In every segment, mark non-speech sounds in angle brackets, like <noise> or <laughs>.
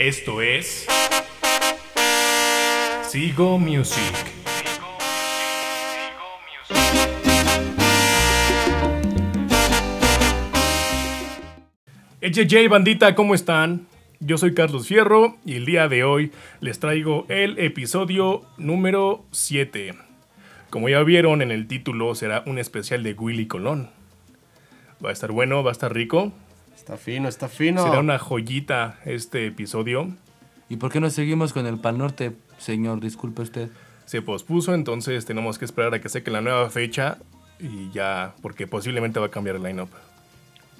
Esto es Sigo Music. HJ bandita, ¿cómo están? Yo soy Carlos Fierro y el día de hoy les traigo el episodio número 7. Como ya vieron en el título, será un especial de Willy Colón. Va a estar bueno, va a estar rico. Está fino, está fino. Será una joyita este episodio. ¿Y por qué no seguimos con el Pal Norte, señor? Disculpe usted. Se pospuso, entonces tenemos que esperar a que seque la nueva fecha y ya, porque posiblemente va a cambiar el lineup.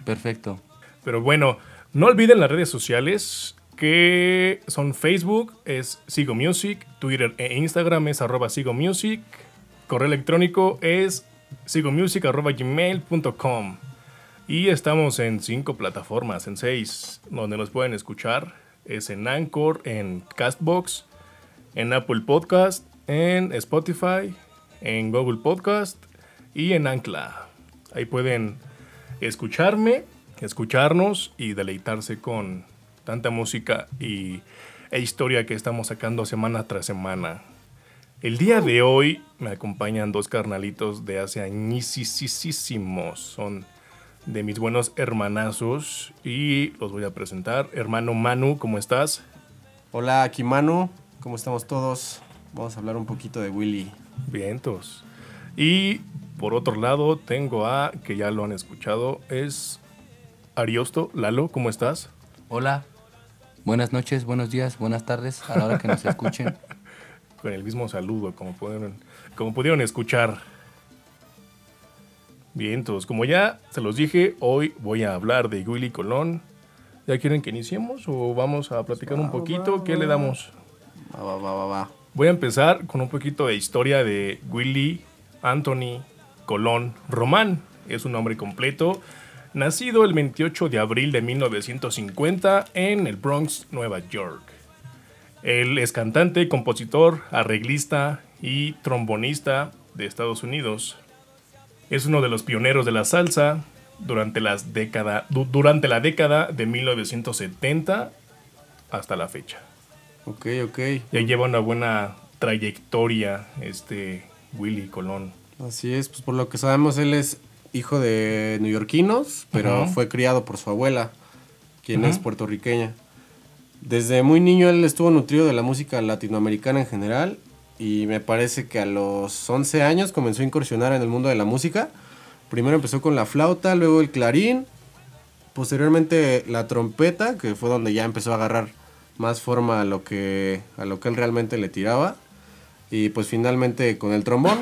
Perfecto. Pero bueno, no olviden las redes sociales que son Facebook, es Sigo Music, Twitter e Instagram es arroba Sigo Music, correo electrónico es sigomusic arroba gmail.com y estamos en cinco plataformas, en seis, donde nos pueden escuchar. Es en Anchor, en Castbox, en Apple Podcast, en Spotify, en Google Podcast y en Ancla. Ahí pueden escucharme, escucharnos y deleitarse con tanta música y, e historia que estamos sacando semana tras semana. El día de hoy me acompañan dos carnalitos de hace añísimos. Son de mis buenos hermanazos y los voy a presentar. Hermano Manu, ¿cómo estás? Hola, aquí Manu. ¿Cómo estamos todos? Vamos a hablar un poquito de Willy. Vientos. Y por otro lado tengo a, que ya lo han escuchado, es Ariosto. Lalo, ¿cómo estás? Hola. Buenas noches, buenos días, buenas tardes a la hora que nos escuchen. <laughs> Con el mismo saludo, como pudieron, como pudieron escuchar. Bien, todos, como ya se los dije, hoy voy a hablar de Willy Colón. ¿Ya quieren que iniciemos o vamos a platicar un poquito? ¿Qué le damos? Va, va, va, va, va. Voy a empezar con un poquito de historia de Willy Anthony Colón Román. Es un nombre completo. Nacido el 28 de abril de 1950 en el Bronx, Nueva York. Él es cantante, compositor, arreglista y trombonista de Estados Unidos. Es uno de los pioneros de la salsa durante, las década, du- durante la década de 1970 hasta la fecha. Ok, ok. Ya lleva una buena trayectoria este Willy Colón. Así es, pues por lo que sabemos, él es hijo de neoyorquinos, pero fue criado por su abuela, quien es puertorriqueña. Desde muy niño él estuvo nutrido de la música latinoamericana en general y me parece que a los 11 años comenzó a incursionar en el mundo de la música. Primero empezó con la flauta, luego el clarín, posteriormente la trompeta, que fue donde ya empezó a agarrar más forma a lo que, a lo que él realmente le tiraba. Y pues finalmente con el trombón,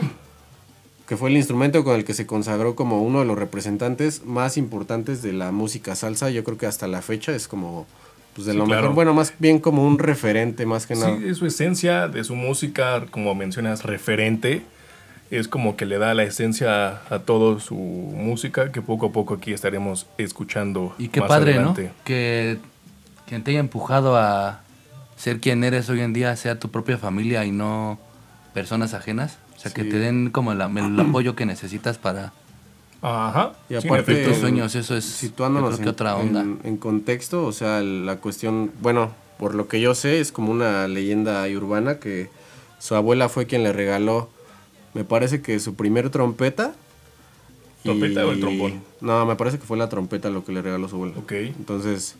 que fue el instrumento con el que se consagró como uno de los representantes más importantes de la música salsa. Yo creo que hasta la fecha es como, pues de Sí, lo claro. mejor, bueno, más bien como un referente, más que nada. Sí, de su esencia, de su música, como mencionas, referente. Es como que le da la esencia a toda su música que poco a poco aquí estaremos escuchando. Y qué más padre, adelante. ¿no? Que quien te haya empujado a ser quien eres hoy en día sea tu propia familia y no personas ajenas. O sea, que te den como la- el apoyo que necesitas para Ajá. Y sí, en aparte, efecto. tus sueños. Eso es, Situándonos en, que otra onda. en- en contexto, o sea, la cuestión, bueno, por lo que yo sé, es como una leyenda urbana que su abuela fue quien le regaló, me parece que su primer trompeta. ¿Trompeta o el trombón? No, me parece que fue la trompeta lo que le regaló su abuela. Ok. Entonces,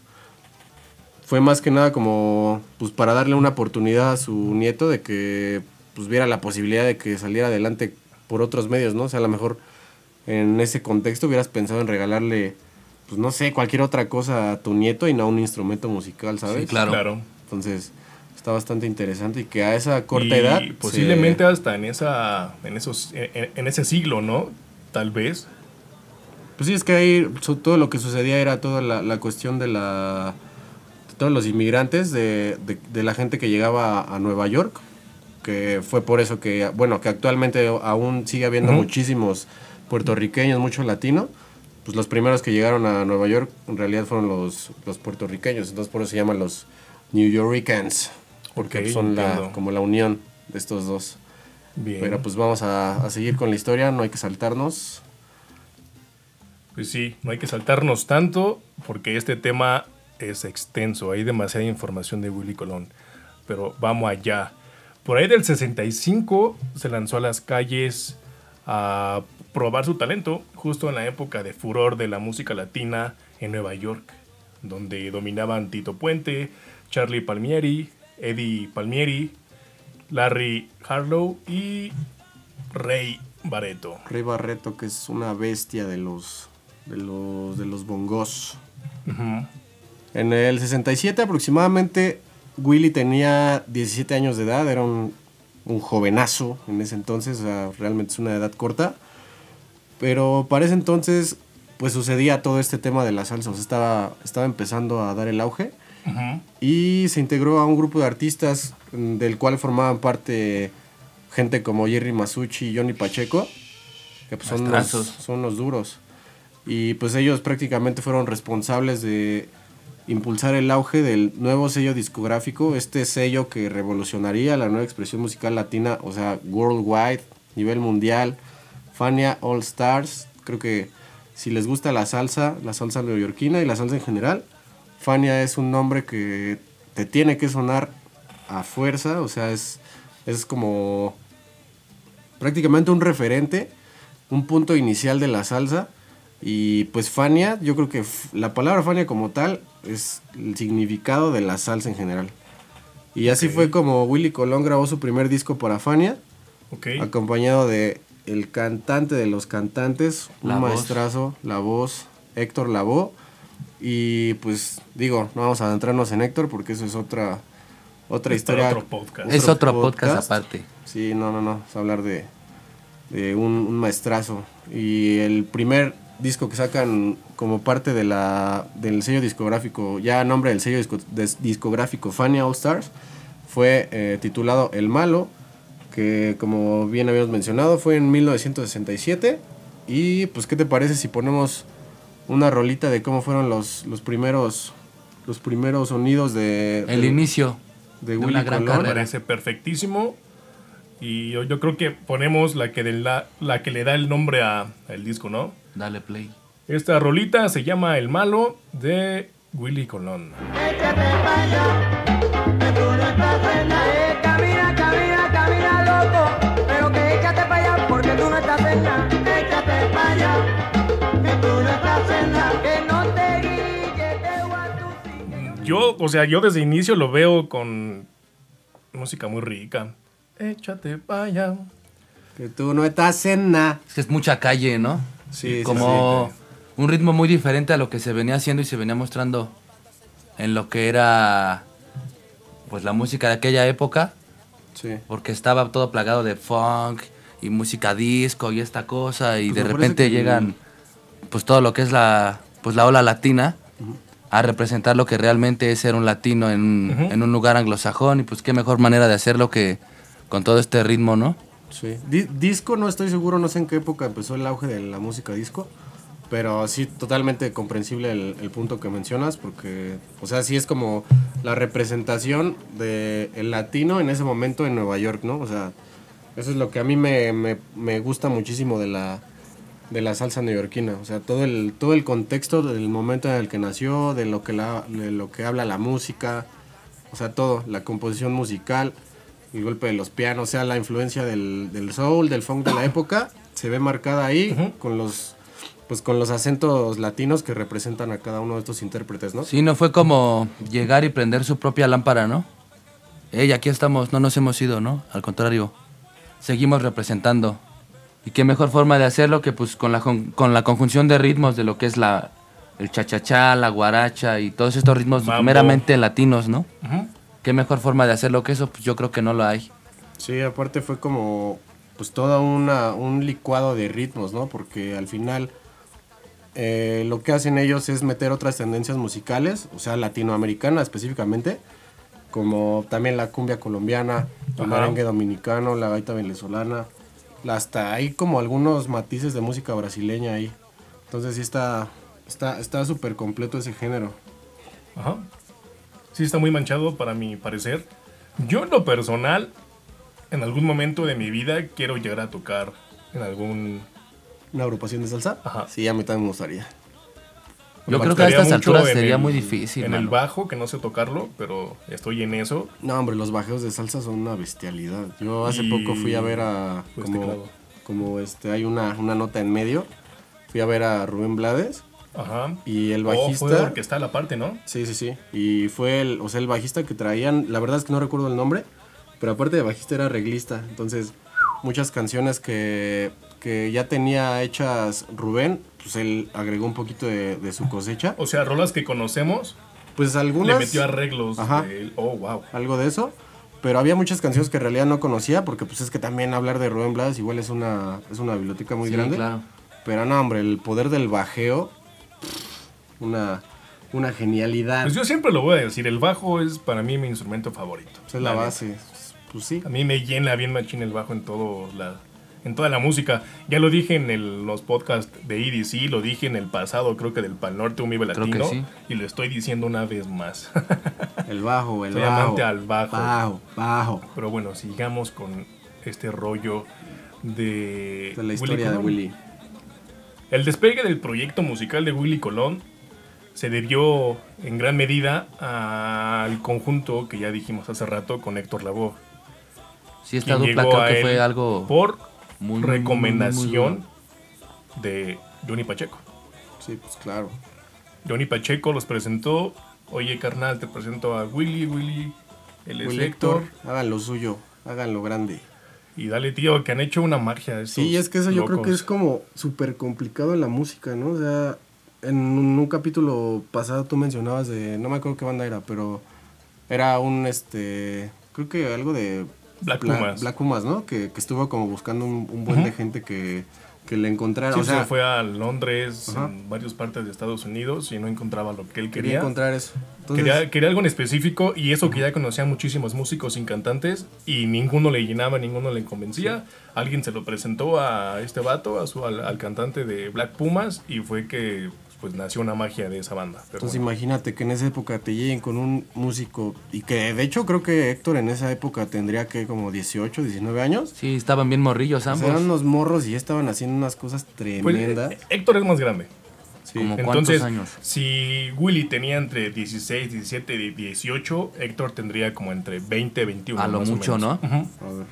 fue más que nada como, pues para darle una oportunidad a su nieto de que, pues viera la posibilidad de que saliera adelante por otros medios, ¿no? O sea, a lo mejor en ese contexto hubieras pensado en regalarle, pues no sé, cualquier otra cosa a tu nieto y no un instrumento musical, ¿sabes? Sí, claro. Claro. Entonces, está bastante interesante y que a esa corta Y edad... se- posiblemente hasta en esa, en esos, en, en ese siglo, ¿no? Tal vez. Pues sí, es que ahí su- todo lo que sucedía era toda la, la cuestión de la de todos los inmigrantes, de, de- de la gente que llegaba a, a Nueva York, que fue por eso que, bueno, que actualmente aún sigue habiendo muchísimos puertorriqueños, mucho latino. Pues los primeros que llegaron a Nueva York en realidad fueron los, los puertorriqueños, entonces por eso se llaman los New Yorkers, porque son la, como la unión de estos dos. Bien. Pero pues vamos a, a seguir con la historia, no hay que saltarnos. Pues sí, no hay que saltarnos tanto porque este tema es extenso, hay demasiada información de Willy Colón, pero vamos allá. Por ahí del 65 se lanzó a las calles a probar su talento, justo en la época de furor de la música latina en Nueva York, donde dominaban Tito Puente, Charlie Palmieri, Eddie Palmieri, Larry Harlow y Rey Barreto. Rey Barreto, que es una bestia de los, de los, de los bongos. En el 67 aproximadamente, Willy tenía 17 años de edad, era un, un jovenazo en ese entonces, o sea, realmente es una edad corta. Pero para ese entonces, pues sucedía todo este tema de la salsa, o sea, estaba, estaba empezando a dar el auge. Y se integró a un grupo de artistas mm, del cual formaban parte gente como Jerry Masucci y Johnny Pacheco, que pues son, los, son los duros. Y pues ellos prácticamente fueron responsables de impulsar el auge del nuevo sello discográfico, este sello que revolucionaría la nueva expresión musical latina, o sea, worldwide, nivel mundial, Fania All Stars. Creo que si les gusta la salsa, la salsa neoyorquina y la salsa en general, Fania es un nombre que te tiene que sonar a fuerza, o sea, es, es como prácticamente un referente, un punto inicial de la salsa. Y pues Fania, yo creo que la palabra Fania como tal es el significado de la salsa en general. Y así fue como Willy Colón grabó su primer disco para Fania, Ok. acompañado de el cantante de los cantantes, un La voz. maestrazo, la voz, Héctor Lavoe. Y pues digo, no vamos a adentrarnos en Héctor porque eso es otra, otra Es historia. otro podcast. Es otro podcast aparte. Sí, no, no, no. Es hablar de, de un, un maestrazo. Y el primer disco que sacan como parte de la, del sello discográfico, ya a nombre del sello disco- des- discográfico Fania All Stars, fue eh, titulado El Malo, que como bien habíamos mencionado fue en 1967. Y pues, ¿qué te parece si ponemos una rolita de cómo fueron los, los primeros los primeros sonidos de, El de- inicio de de Willy una gran Colón? Me carrera. parece perfectísimo. Y yo, yo creo que ponemos la que, de la, la que le da el nombre a- al disco, ¿no? Dale play. Esta rolita se llama El Malo de Willy Colón. Échate allá, Yo, o sea, yo desde inicio lo veo con música muy rica. Échate pa' allá. Que tú no estás en nada. Es que es mucha calle, ¿no? Sí, sí, Como un ritmo muy diferente a lo que se venía haciendo y se venía mostrando en lo que era pues la música de aquella época, Sí. porque estaba todo plagado de funk y música disco y esta cosa y Pues de repente llegan pues todo lo que es la pues la ola latina a representar lo que realmente es ser un latino en, en un lugar anglosajón y pues qué mejor manera de hacerlo que con todo este ritmo, ¿no? Sí. Di- disco, no estoy seguro, no sé en qué época empezó el auge de la música disco. Pero sí, totalmente comprensible el, el punto que mencionas, porque, o sea, sí es como la representación del el latino en ese momento en Nueva York, ¿no? O sea, eso es lo que a mí me, me- me gusta muchísimo de la, de la salsa neoyorquina. O sea, todo el, todo el contexto del momento en el que nació, de lo que, la, de lo que habla la música, o sea, todo, la composición musical, el golpe de los pianos, o sea, la influencia del, del soul, del funk de la época, se ve marcada ahí con los pues con los acentos latinos que representan a cada uno de estos intérpretes, ¿no? Sí, no fue como llegar y prender su propia lámpara, ¿no? Ey, aquí estamos, no nos hemos ido, ¿no? Al contrario, seguimos representando. Y qué mejor forma de hacerlo que pues con la, con, con la conjunción de ritmos de lo que es la, el cha-cha-cha, la guaracha y todos estos ritmos Mambo. meramente latinos, ¿no? Qué mejor forma de hacerlo que eso, pues yo creo que no lo hay. Sí, aparte fue como pues toda una un licuado de ritmos, ¿no? Porque al final eh, lo que hacen ellos es meter otras tendencias musicales, o sea, latinoamericana específicamente, como también la cumbia colombiana, el merengue dominicano, la gaita venezolana, la- hasta hay como algunos matices de música brasileña ahí. Entonces sí está está está súper completo ese género. Ajá. Sí, está muy manchado para mi parecer. Yo, en lo personal, en algún momento de mi vida quiero llegar a tocar en algún. ¿Una agrupación de salsa? Ajá. Sí, a mí también me gustaría. Yo creo que a estas alturas sería el- muy difícil, En el bajo, que no sé tocarlo, pero estoy en eso. No, hombre, los bajeos de salsa son una bestialidad. Yo hace Y- poco fui a ver a. Pues como, teclado. como este, hay una, una nota en medio. Fui a ver a Rubén Blades Ajá. y el Oh, bajista. fue orquestal aparte, ¿no? Sí, sí, sí. Y fue el, o sea, el bajista que traían, la verdad es que no recuerdo el nombre, pero aparte de bajista era arreglista. Entonces, muchas canciones que, que ya tenía hechas Rubén, pues él agregó un poquito de, de su cosecha. O sea, rolas que conocemos, Pues algunas... le metió arreglos. Ajá. de- oh, wow. algo de eso. Pero había muchas canciones que en realidad no conocía, porque pues es que también hablar de Rubén Blades igual es una, es una biblioteca muy Sí, grande. claro. Pero no, hombre, el poder del bajeo, una, una genialidad. Pues yo siempre lo voy a decir, el bajo es para mí mi instrumento favorito. Pues es la neta. base. Pues sí. A mí me llena bien machín el bajo en todo la en toda la música. Ya lo dije en el- los podcasts de EDC, lo dije en el pasado, creo que del Pal Norte, un Vive Creo que Latino, sí. y lo estoy diciendo una vez más. <laughs> El bajo, el Soy bajo. amante al bajo. Bajo, bajo. Pero bueno, sigamos con este rollo de, De la historia de Colón. Willy. El despegue del proyecto musical de Willy Colón se debió en gran medida al conjunto que ya dijimos hace rato con Héctor Lavoe. Sí, esta quien dupla creo que fue algo por muy, muy, muy, recomendación muy de Johnny Pacheco. Sí, pues claro. Johnny Pacheco los presentó. Oye, carnal, te presento a Willy, Willy, es Willy Héctor. Hagan lo suyo, hagan lo grande. Y dale, tío, que han hecho una magia. estos Sí, es que eso yo creo que es como súper complicado en la música, ¿no? O sea, en un, un capítulo pasado tú mencionabas de, no me acuerdo qué banda era, pero era un, este, creo que algo de... Black Bla- Pumas. Black Pumas, ¿no? Que, que estuvo como buscando un, un buen de gente que, que le encontrara. Sí, o sea, se fue a Londres, Ajá. en varias partes de Estados Unidos y no encontraba lo que él quería quería. encontrar eso. Entonces, Quería, quería algo en específico y eso que ya conocía muchísimos músicos sin cantantes y ninguno le llenaba, ninguno le convencía. Alguien se lo presentó a este vato, a su, al, al cantante de Black Pumas y fue que pues nació una magia de esa banda. Pero Entonces bueno, imagínate que en esa época te lleguen con un músico y que de hecho creo que Héctor en esa época tendría que como 18, 19 años. Sí, estaban bien morrillos O sea, ambos. eran unos morros y estaban haciendo unas cosas pues, tremendas. eh, Héctor es más grande. Sí. como- Entonces, cuántos años? si Willy tenía entre 16, 17 y 18, Héctor tendría como entre 20, 21. A lo más o mucho, menos. ¿no? A ver.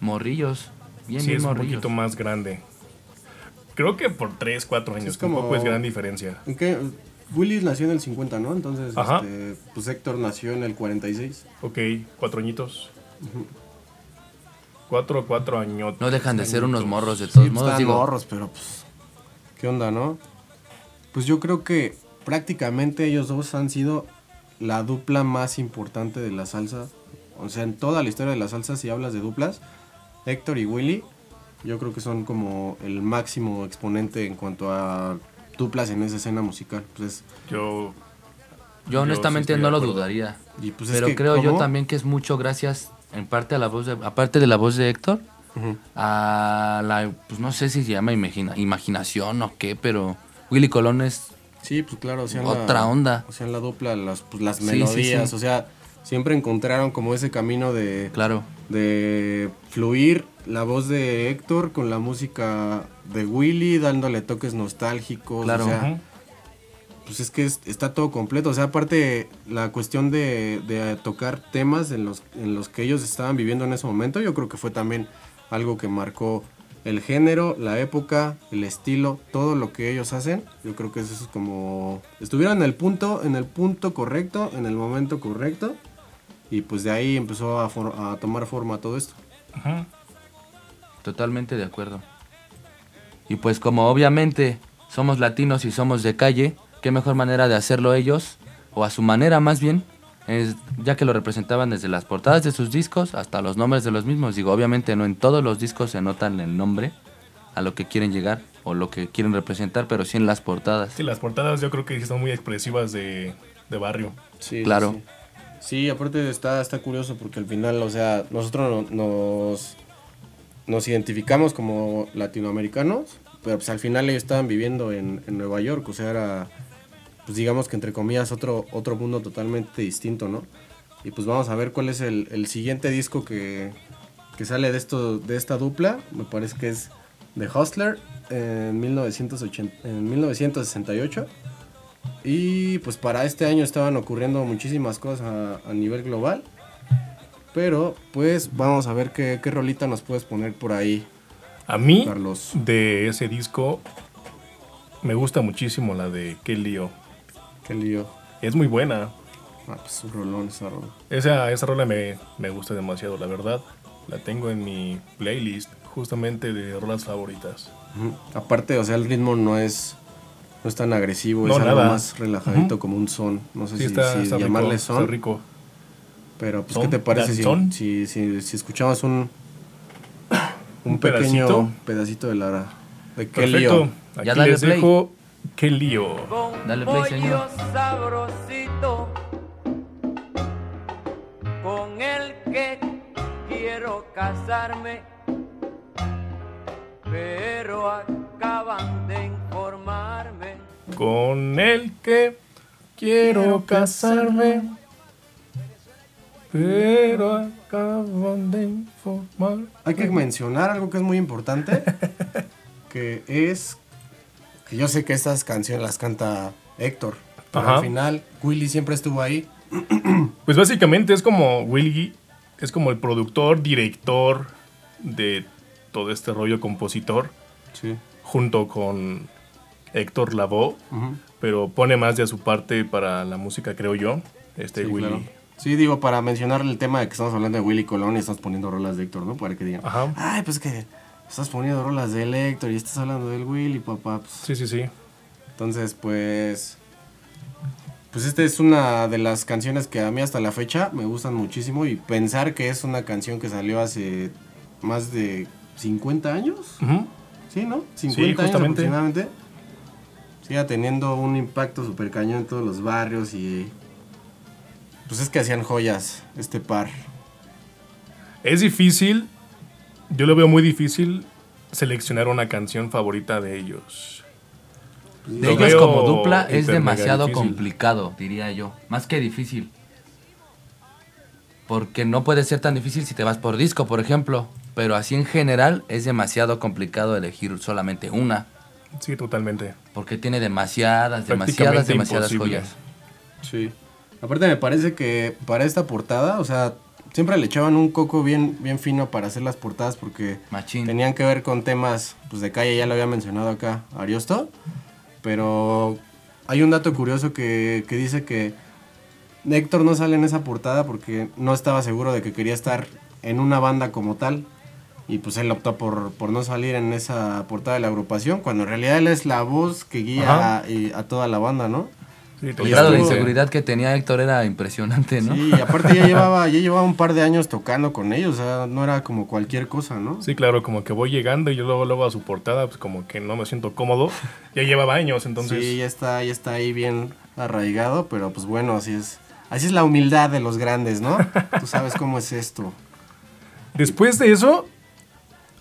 Morrillos. Bien, Sí, bien es un morrillos. poquito más grande. Creo que por 3, 4 años. es como- Tampoco es gran diferencia. ¿En qué? Willy nació en el 50, ¿no? Entonces, Ajá. este, pues Héctor nació en el 46. Ok, cuatro añitos. Cuatro, cuatro años. No dejan de ser unos morros de todos pues modos. estaban Digo, morros, pero pues, ¿qué onda, no? Pues yo creo que prácticamente ellos dos han sido la dupla más importante de la salsa. O sea, en toda la historia de la salsa, si hablas de duplas, Héctor y Willy, yo creo que son como el máximo exponente en cuanto a duplas en esa escena musical. Pues, Yo. yo honestamente sí no lo dudaría. y pues es Pero que, creo yo también que es mucho gracias, en parte a la voz de, aparte de la voz de Héctor, a la, pues no sé si se llama imagina- imaginación o qué, pero Willy Colón es Sí, pues claro, hacían Otra la, onda. Hacían la dupla, las, pues, las Sí, sí, melodías, sí. o sea, siempre encontraron como ese camino de, claro. de fluir la voz de Héctor con la música de Willy, dándole toques nostálgicos. Claro. O sea, Ujú. pues es que es- está todo completo. O sea, aparte la cuestión de, de tocar temas en los, en los que ellos estaban viviendo en ese momento, yo creo que fue también algo que marcó el género, la época, el estilo, todo lo que ellos hacen. Yo creo que eso es como estuvieron en el punto, en el punto correcto, en el momento correcto. Y pues de ahí empezó a, for- a tomar forma todo esto. Ujú. Totalmente de acuerdo. Y pues como obviamente somos latinos y somos de calle, qué mejor manera de hacerlo ellos, o a su manera más bien, es, ya que lo representaban desde las portadas de sus discos hasta los nombres de los mismos. Digo, obviamente no en todos los discos se notan el nombre a lo que quieren llegar o lo que quieren representar, pero sí en las portadas. Sí, las portadas yo creo que son muy expresivas de, de barrio. Sí, Claro. Sí, Sí, aparte está, está curioso porque al final, o sea, nosotros no- nos, nos identificamos como latinoamericanos, pero pues al final ellos estaban viviendo en, Nueva York, o sea, era, pues digamos que entre comillas, otro, otro mundo totalmente distinto, ¿no? Y pues vamos a ver cuál es el, siguiente disco que, que sale de, esto, de esta dupla, me parece que es The Hustler en, 1980, en 1968. Y pues para este año estaban ocurriendo muchísimas cosas a nivel global. Pero pues vamos a ver qué, qué rolita nos puedes poner por ahí, A mí, Carlos. de ese disco, me gusta muchísimo la de Qué lío. Qué lío. Es muy buena. Ah, pues un rolón esa rola. Esa, esa rola me, me gusta demasiado, la verdad. La tengo en mi playlist justamente de rolas favoritas. Aparte, o sea, el ritmo no es, no es tan agresivo, No, es algo más relajadito como un son. No sé Sí, si, está, si está rico, llamarle está son, rico. Pero pues. ¿qué te parece si, si, si, si escuchamos un, un, ¿Un pequeño pedacito? pedacito de la de qué Perfecto. lío? Aquí Ya dale les play. dejo Qué lío. Dale play, señor. sabrosito, con el que quiero casarme, pero acaban de informarme. Con el que quiero casarme. Pero acaban de informar. Hay que mencionar algo que es muy importante, <laughs> que es que yo sé que estas canciones las canta Héctor, pero Ajá. al final Willy siempre estuvo ahí. <clears throat> Pues básicamente es como Willy, es como el productor, director de todo este rollo compositor, Sí. junto con Héctor Lavoe, pero pone más de su parte para la música, creo yo, este Sí, Willy. claro. Sí, digo, para mencionar el tema de que estamos hablando de Willy Colón y estamos poniendo rolas de Héctor, ¿no? Para que digan, Ajá. ay, pues que estás poniendo rolas del Héctor y estás hablando del Willy, papá. Pues, Sí, sí, sí. Entonces, pues... Pues esta es una de las canciones que a mí hasta la fecha me gustan muchísimo y pensar que es una canción que salió hace más de 50 años, Ujú. ¿sí, no? 50 años justamente. aproximadamente. Siga teniendo un impacto súper cañón en todos los barrios y... Pues es que hacían joyas este par. Es difícil, yo lo veo muy difícil seleccionar una canción favorita de ellos. De Lo ellos como dupla es demasiado difícil. complicado, diría yo. Más que difícil. Porque no puede ser tan difícil si te vas por disco, por ejemplo. Pero así en general es demasiado complicado elegir solamente una. Sí, totalmente. Porque tiene demasiadas, demasiadas, demasiadas imposible. joyas. Sí. Aparte me parece que para esta portada, o sea, siempre le echaban un coco bien, bien fino para hacer las portadas porque Machín. tenían que ver con temas pues de calle, ya lo había mencionado acá Ariosto, pero hay un dato curioso que, que dice que Héctor no sale en esa portada porque no estaba seguro de que quería estar en una banda como tal. Y pues él optó por, por no salir en esa portada de la agrupación, cuando en realidad él es la voz que guía a toda la banda, ¿no? Sí, El grado de inseguridad que tenía Héctor era impresionante, ¿no? Sí, y aparte ya <laughs> llevaba, ya llevaba un par de años tocando con ellos, o sea, no era como cualquier cosa, ¿no? Sí, claro, como que voy llegando y yo luego, luego a su portada, pues como que no me siento cómodo. Ya llevaba años, entonces... Sí, ya está, ya está ahí bien arraigado, pero pues bueno, así es. Así es la humildad de los grandes, ¿no? <laughs> Tú sabes cómo es esto. Después de eso,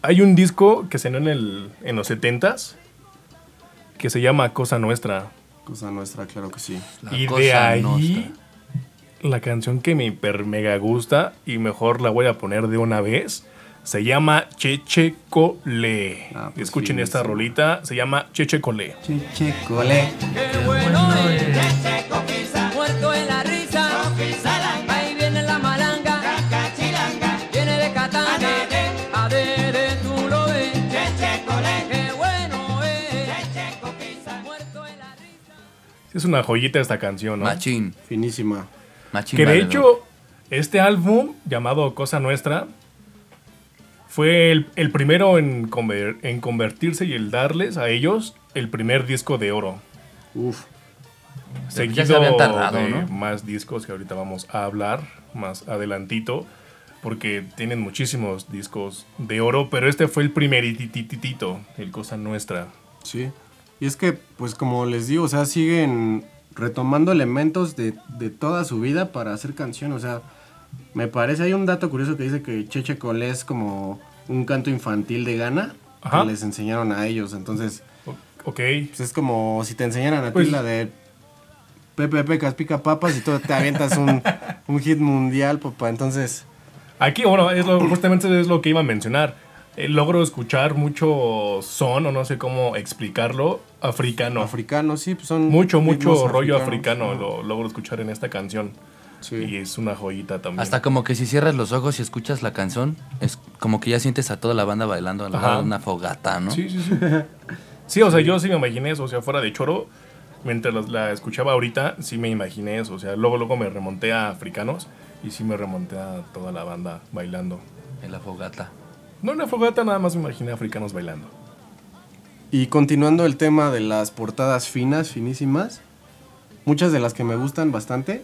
hay un disco que salió en, el, en los 70s que se llama Cosa Nuestra. Cosa nuestra, claro que sí. La y de ahí, nostra. la canción que me hiper mega gusta y mejor la voy a poner de una vez, se llama Cheche Cole. Ah, pues Escuchen sí, esta sí. rolita, se llama Cheche Cole. Qué bueno es, Es una joyita esta canción, ¿no? Machín. Finísima. Machín. Que de valedor. hecho, este álbum llamado Cosa Nuestra fue el, el primero en, conver- en convertirse y el darles a ellos el primer disco de oro. Uf. Ya Seguido se habían tardado, de ¿no? más discos que ahorita vamos a hablar más adelantito. Porque tienen muchísimos discos de oro, pero este fue el primeritititito, el Cosa Nuestra. Sí. Y es que, pues como les digo, o sea, siguen retomando elementos de, de toda su vida para hacer canción. O sea, me parece, hay un dato curioso que dice que Cheche Cole es como un canto infantil de Ghana Ajá. que les enseñaron a ellos. Entonces, Ok. pues es como si te enseñaran a Pues- ti la de Pepe Pecas Pica Papas y tú te avientas un, <laughs> un hit mundial, papá. Entonces, Aquí, bueno, es lo- justamente es lo que iba a mencionar. Eh, logro escuchar mucho son, o no sé cómo explicarlo, africano. Africanos, sí, pues son. mucho, mucho rollo africano lo logro escuchar en esta canción. Sí. Y es una joyita también. Hasta como que si cierras los ojos y escuchas la canción, es como que ya sientes a toda la banda bailando al lado de una fogata, ¿no? Sí, sí, sí. Sí, o sea, yo sí me imaginé eso, o sea, fuera de choro, mientras la- la escuchaba ahorita, sí me imaginé eso, o sea, luego, luego me remonté a africanos y sí me remonté a toda la banda bailando. En la fogata. No en la fogata, nada más me imaginé a africanos bailando. Y continuando el tema de las portadas finas, finísimas, muchas de las que me gustan bastante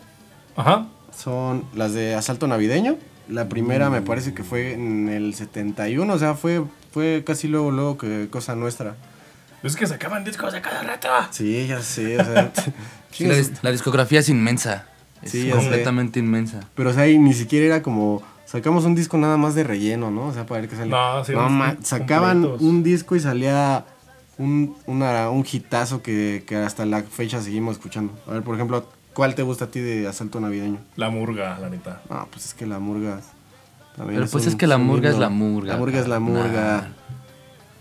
Ajá. son las de Asalto Navideño. La primera me parece que fue en el 71, o sea, fue, fue casi luego, luego que cosa nuestra. Es que sacaban discos de cada rato. Sí, ya sé, o sea. <laughs> Sí, la, dis- la discografía es inmensa. Es Sí, sé. completamente inmensa. Pero, o sea, y ni siquiera era como. Sacamos un disco nada más de relleno, ¿no? O sea, para ver qué salía. No, sí, com- sacaban completos. un disco y salía un, una, un hitazo que, que hasta la fecha seguimos escuchando. A ver, por ejemplo, ¿cuál te gusta a ti de Asalto Navideño? La murga, la neta. Ah, pues es que la murga. también Pero pues un- es que la murga es la murga. La murga es la murga.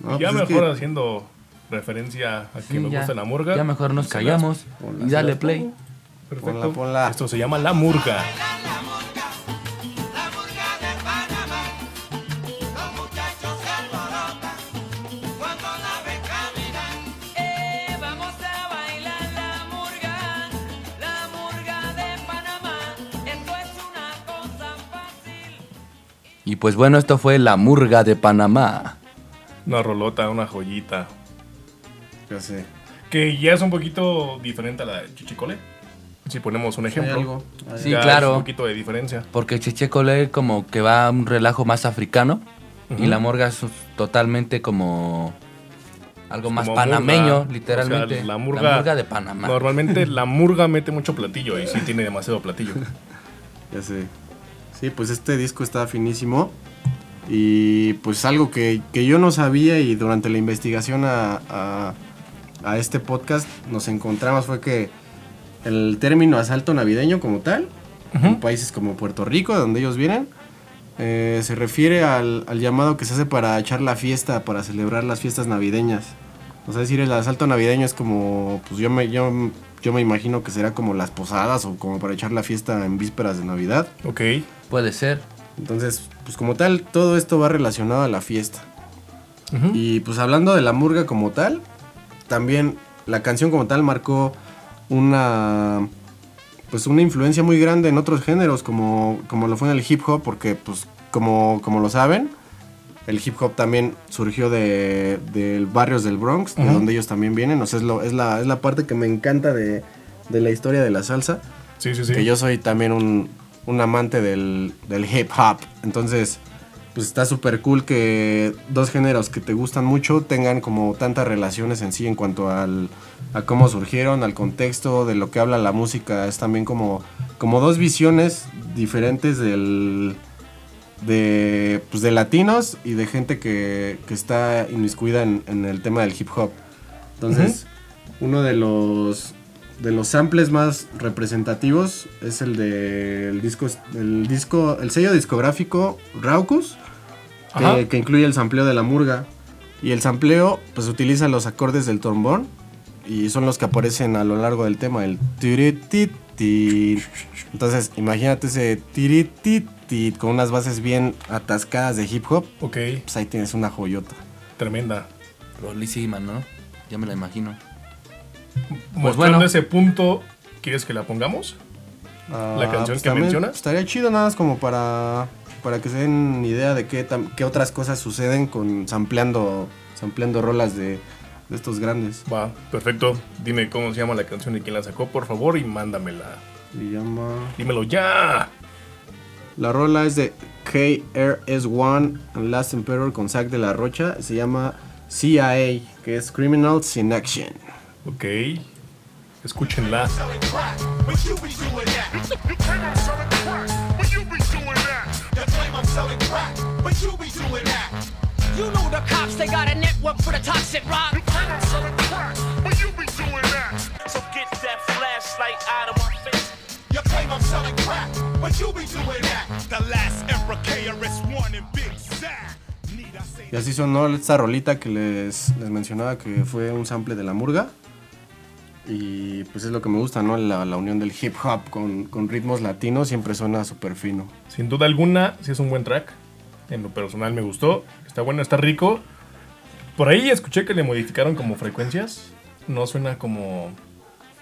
No, y ya pues es mejor que- haciendo referencia a que Sí, me ya, gusta la murga. ya mejor nos las- callamos ponlas, y dale las play. Perfecto. Ponla, ponla. Esto se llama la murga. Y pues bueno, esto fue La Murga de Panamá. Una rolota, una joyita. Ya sé. Que ya es un poquito diferente a la de Chichicole. Si ponemos un ejemplo. algo. Sí, Ya claro. Es un poquito de diferencia. Porque Cheche Cole como que va a un relajo más africano. Y la murga es totalmente como algo más Como panameño, murga. literalmente. O sea, la murga, de Panamá. Normalmente la murga mete mucho platillo y sí tiene demasiado platillo. <laughs> Ya sé. Sí, pues este disco está finísimo. Y pues algo que, que yo no sabía y durante la investigación a, a- a este podcast nos encontramos fue que el término asalto navideño como tal, en países como Puerto Rico, de donde ellos vienen, eh, se refiere al, al llamado que se hace para echar la fiesta, para celebrar las fiestas navideñas. O sea, decir, el asalto navideño es como, pues yo me, yo, yo me imagino que será como las posadas o como para echar la fiesta en vísperas de Navidad. Ok. Puede ser. Entonces, pues como tal, todo esto va relacionado a la fiesta. Y pues hablando de la murga como tal, también la canción como tal marcó una pues una influencia muy grande en otros géneros como, como lo fue en el hip hop porque pues como, como lo saben el hip hop también surgió de, de barrios del Bronx de donde ellos también vienen o sea es, lo, es, la, es la parte que me encanta de, de la historia de la salsa Sí, sí, sí. que yo soy también un, un amante del, del hip hop. Entonces, pues está súper cool que dos géneros que te gustan mucho tengan como tantas relaciones en sí en cuanto al, a cómo surgieron, al contexto, de lo que habla la música. Es también como, como dos visiones diferentes del, de, pues de latinos y de gente que, que está inmiscuida en, en el tema del hip hop. Entonces, uno de los de los samples más representativos es el del disco el disco el sello discográfico Raucus que, que incluye el sampleo de la murga y el sampleo pues utiliza los acordes del trombón y son los que aparecen a lo largo del tema el tirititi. entonces imagínate ese tirititi con unas bases bien atascadas de hip hop Ok. pues ahí tienes una joyota Tremenda. Rolísima, ¿no? Ya me la imagino. Mostrando bueno. ese punto, ¿quieres que la pongamos? ¿La canción que también mencionas? Estaría chido nada más como para, para que se den idea de qué, tam- qué otras cosas suceden con sampleando, sampleando rolas de, de estos grandes. Va, perfecto. Dime cómo se llama la canción y quién la sacó, por favor, y mándamela. Se llama... Dímelo ya. La rola es de KRS-One and Last Emperor con Zack de la Rocha. Se llama CIA, que es Criminals in Action. Ok. Escúchenla. You. So get that flashlight out of my face. You claim I'm selling but you be doing that. The last KRS-One and Big Y así sonó esta rolita que les, les mencionaba que fue un sample de la murga. Y pues es lo que me gusta, ¿no? La, la unión del hip hop con, con ritmos latinos siempre suena súper fino. Sin duda alguna, sí es un buen track. En lo personal me gustó. Está bueno, está rico. Por ahí escuché que le modificaron como frecuencias. No suena como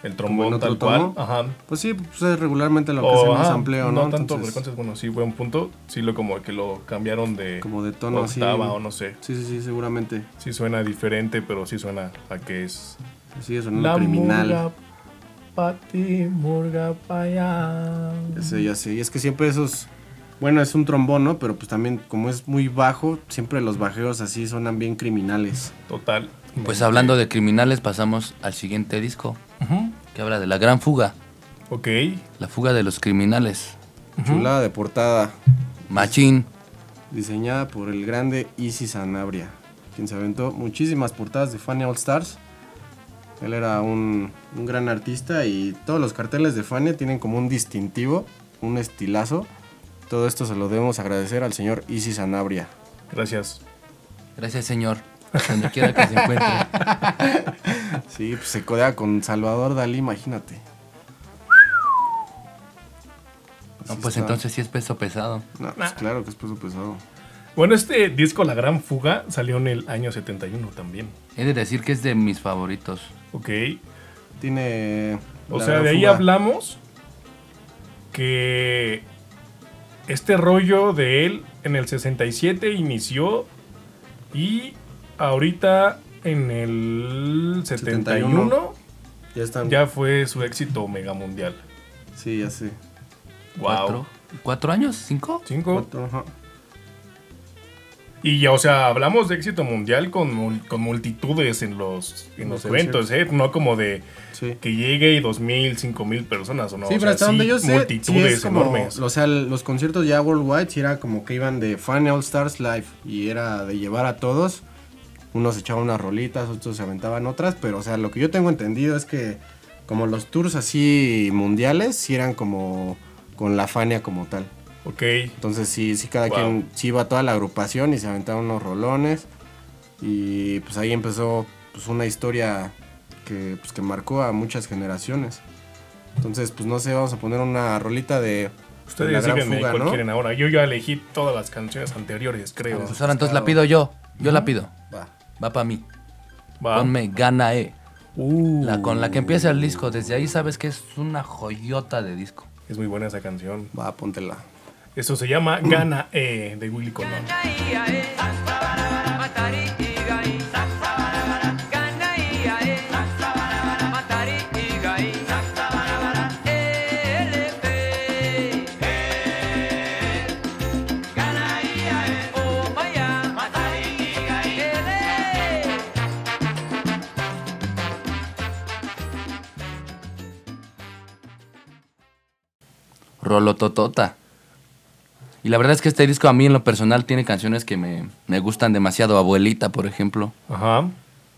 el trombón tal cual. Ajá. Pues sí, pues es regularmente lo que O, hacen un ajá, sampleo, ¿no? No tanto Entonces, frecuencias, bueno, sí, buen punto. Sí, lo como que lo cambiaron de Como de tono octava o no sé. Sí, sí, sí, seguramente. Sí suena diferente, pero sí suena a que es Sí, es un criminal. murga pa' ti, murga pa' allá. Ya sé, ya sé. Y es que siempre esos. Bueno, es un trombón, ¿no? Pero pues también, como es muy bajo, siempre los bajeos así sonan bien criminales. Total. Pues hablando de criminales, pasamos al siguiente disco, Ujú. que habla de la gran fuga, Ok. la fuga de los criminales. Chulada de portada. Machín, Diseñada por el grande Easy Sanabria, quien se aventó muchísimas portadas de Fania All Stars. Él era un, un gran artista y todos los carteles de Fania tienen como un distintivo, un estilazo. Todo esto se lo debemos agradecer al señor Easy Sanabria. Gracias. gracias señor, donde quiera que se encuentre. <laughs> Sí, pues se codea con Salvador Dalí, imagínate. No, pues está. entonces sí es peso pesado. No, pues claro que es peso pesado. Bueno, este disco, La Gran Fuga, salió en el año 71 también. He de decir que es de mis favoritos. Ok. Tiene. O sea, de ahí fuga. hablamos que este rollo de él en el 67 inició y ahorita en el 71, 71. Ya están. ya fue su éxito mega mundial. Sí, ya sé. Wow. ¿Cuatro? ¿Cuatro años? ¿Cinco? Cinco. Cuatro, ajá. Y ya, o sea, hablamos de éxito mundial con, con multitudes en los, en los, Los eventos, ¿eh? No como de Sí. que llegue y dos mil, cinco mil personas, ¿o no? Sí, O pero sea, hasta donde yo sé, sí multitudes es como, enormes. o sea, los conciertos ya worldwide sí era como que iban de Fan All Stars Live y era de llevar a todos. Unos echaban unas rolitas, otros se aventaban otras, pero o sea, lo que yo tengo entendido es que como los tours así mundiales sí eran como con la Fania como tal. Ok. Entonces sí, sí cada Wow. quien, sí iba toda la agrupación y se aventaban unos rolones. Y pues ahí empezó pues una historia que, pues, que marcó a muchas generaciones. Entonces, pues no sé, vamos a poner una rolita de de Ustedes díganme cuál ¿no? quieren ahora. Yo ya elegí todas las canciones anteriores, creo. Pues ahora entonces la pido yo. Yo la pido. Va. Va para mí. Va. Ponme Gana E. Uh, La con la que empieza el disco. Desde ahí sabes que es una joyota de disco. Es muy buena esa canción. Va, póntela. Eso se llama Gana E de Willy Colón. Rolototota. Y la verdad es que este disco a mí en lo personal tiene canciones que me, me gustan demasiado. Abuelita, por ejemplo. Ajá.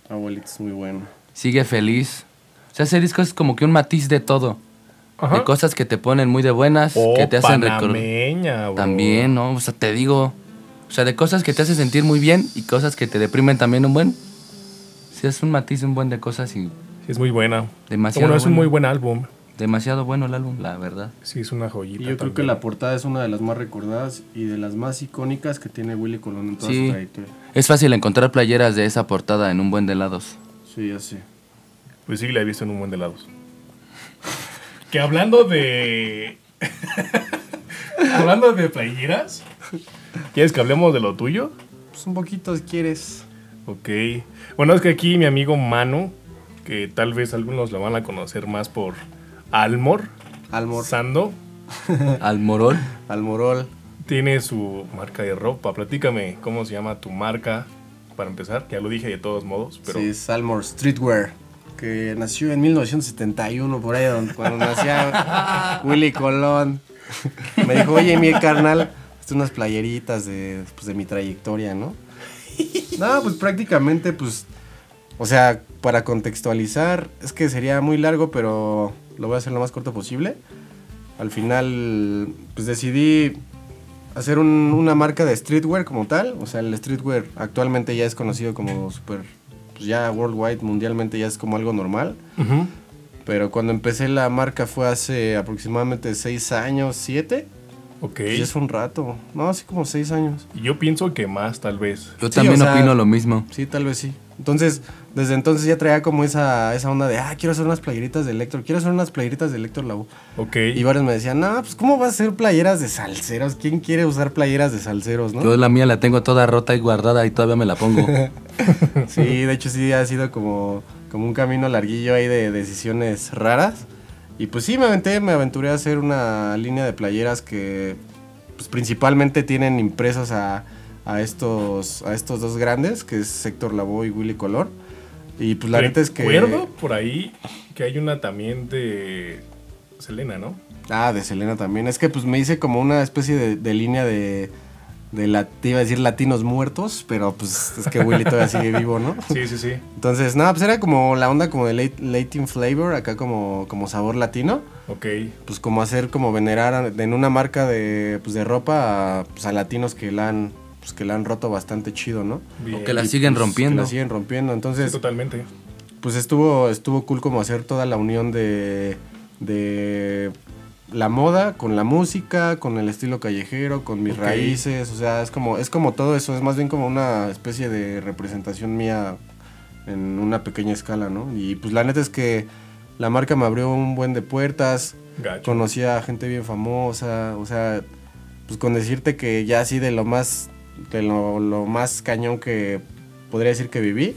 Abuelito es muy bueno. Sigue feliz. O sea, ese disco es como que un matiz de todo. Ajá. De cosas que te ponen muy de buenas, Oh, que te hacen recordar. También, ¿no? O sea, te digo. O sea, de cosas que te hacen sentir muy bien y cosas que te deprimen también un buen. Sí, es un matiz, un buen de cosas y Sí, es muy buena. Demasiado Bueno, es un muy buen álbum. Demasiado bueno el álbum, la verdad. Sí, es una joyita. Y yo creo que la portada es una de las más recordadas y de las más icónicas que tiene Willy Colón en toda Sí. su trayectoria. Es fácil encontrar playeras de esa portada en un buen de helados. Sí, ya sé. Pues sí, la he visto en un buen de lados. <laughs> que hablando de. <laughs> hablando de playeras. ¿Quieres que hablemos de lo tuyo? Pues un poquito si quieres. Ok. Bueno, es que aquí mi amigo Manu, que tal vez algunos lo van a conocer más por Almor, Almor. Sando, <laughs> Al morol. Almorol. tiene su marca de ropa. Platícame cómo se llama tu marca para empezar. Ya lo dije de todos modos, pero Sí, es Almor Streetwear. Que nació en 1971, por ahí, donde- cuando nacía <laughs> Willy Colón. Me dijo, oye, mi carnal, estas unas playeritas de, pues, de mi trayectoria, ¿no? No, pues prácticamente, pues, o sea, para contextualizar, es que sería muy largo, pero lo voy a hacer lo más corto posible. Al final, pues decidí hacer un- una marca de streetwear como tal. O sea, el streetwear actualmente ya es conocido como super, pues ya worldwide, mundialmente ya es como algo normal. Ujú. Pero cuando empecé la marca fue hace aproximadamente seis años, siete. Ok. Y es un rato. No, así como seis años. Y Yo pienso que más, tal vez. Yo Sí, también o sea- opino lo mismo. Sí, tal vez sí. Entonces, desde entonces ya traía como esa, esa onda de, ah, quiero hacer unas playeritas de Electro, quiero hacer unas playeritas de Electro Labo. Ok. Y varios me decían, no, pues ¿cómo vas a hacer playeras de salseros? ¿Quién quiere usar playeras de salseros, no? Yo la mía la tengo toda rota y guardada y todavía me la pongo. <laughs> Sí, de hecho sí ha sido como, como un camino larguillo ahí de decisiones raras. Y pues sí, me aventé, me aventuré a hacer una línea de playeras que pues, principalmente tienen impresos a, a estos, a estos dos grandes, que es Héctor Lavoe y Willy Color. Y pues la neta es que... Recuerdo por ahí que hay una también de Selena, ¿no? Ah, de Selena también. Es que pues me hice como una especie de, de línea de, de la, te iba a decir latinos muertos, pero pues es que Willy todavía sigue vivo, ¿no? <laughs> Sí, sí, sí. Entonces, nada, pues era como la onda como de late- Latin flavor, acá como, como sabor latino. Ok. Pues como hacer, como venerar en una marca de, pues, de ropa a, pues, a latinos que la han, pues, que la han roto bastante chido, ¿no? Bien. O que la Y, siguen pues, rompiendo. Que la siguen rompiendo. Sí, Entonces, totalmente. pues estuvo, estuvo cool como hacer toda la unión de, de la moda con la música, con el estilo callejero, con mis raíces, o sea, es como, es como todo eso, es más bien como una especie de representación mía en una pequeña escala, ¿no? Y pues la neta es que la marca me abrió un buen de puertas, Gacho. conocí a gente bien famosa, o sea, pues con decirte que ya así de lo más, de lo, lo más cañón que podría decir que viví,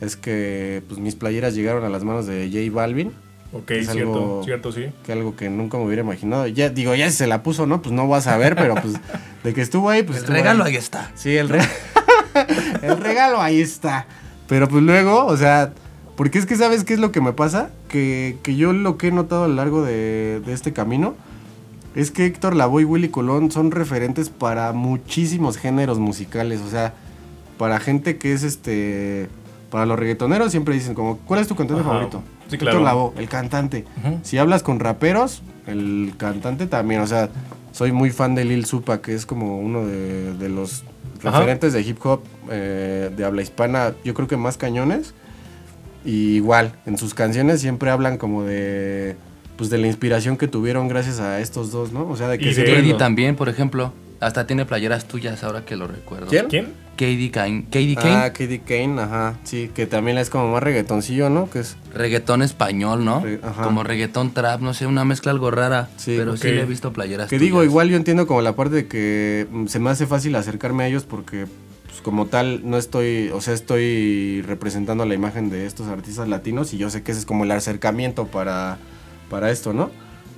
es que pues mis playeras llegaron a las manos de J Balvin, Ok, es cierto, algo- cierto, sí. que algo que nunca me hubiera imaginado. Ya digo, ya si se la puso, ¿no? Pues no vas a ver, pero pues de que estuvo ahí, pues El estuvo regalo ahí está. Sí, el, re- <laughs> el regalo ahí está. Pero pues luego, o sea, porque es que sabes qué es lo que me pasa, que, que yo lo que he notado a lo largo de, de este camino es que Héctor Lavoe y Willy Colón son referentes para muchísimos géneros musicales, o sea, para gente que es este para los reggaetoneros siempre dicen como ¿cuál es tu cantante Ajá. favorito? Sí, claro. Héctor Lavoe, el cantante. Si hablas con raperos, el cantante también, o sea, soy muy fan de Lil Supa, que es como uno de, de los Ajá. referentes de hip hop eh, de habla hispana, yo creo que más cañones. Y igual, en sus canciones siempre hablan como de pues de la inspiración que tuvieron gracias a estos dos, ¿no? O sea, de que Y de- Katie también, por ejemplo. Hasta tiene playeras tuyas ahora que lo recuerdo. ¿Quién? ¿Quién? Katie Kane. Katie Kane. Ah, Katie Kane, ajá, sí, que también es como más reggaetoncillo, ¿no? Que es Reggaetón español, ¿no? Re- ajá. Como reggaetón trap, no sé, una mezcla algo rara. Sí, pero sí le he visto playeras Que digo, igual yo entiendo como la parte de que mm, se me hace fácil acercarme a ellos porque pues, como tal no estoy, o sea, estoy representando la imagen de estos artistas latinos y yo sé que ese es como el acercamiento para, para esto, ¿no?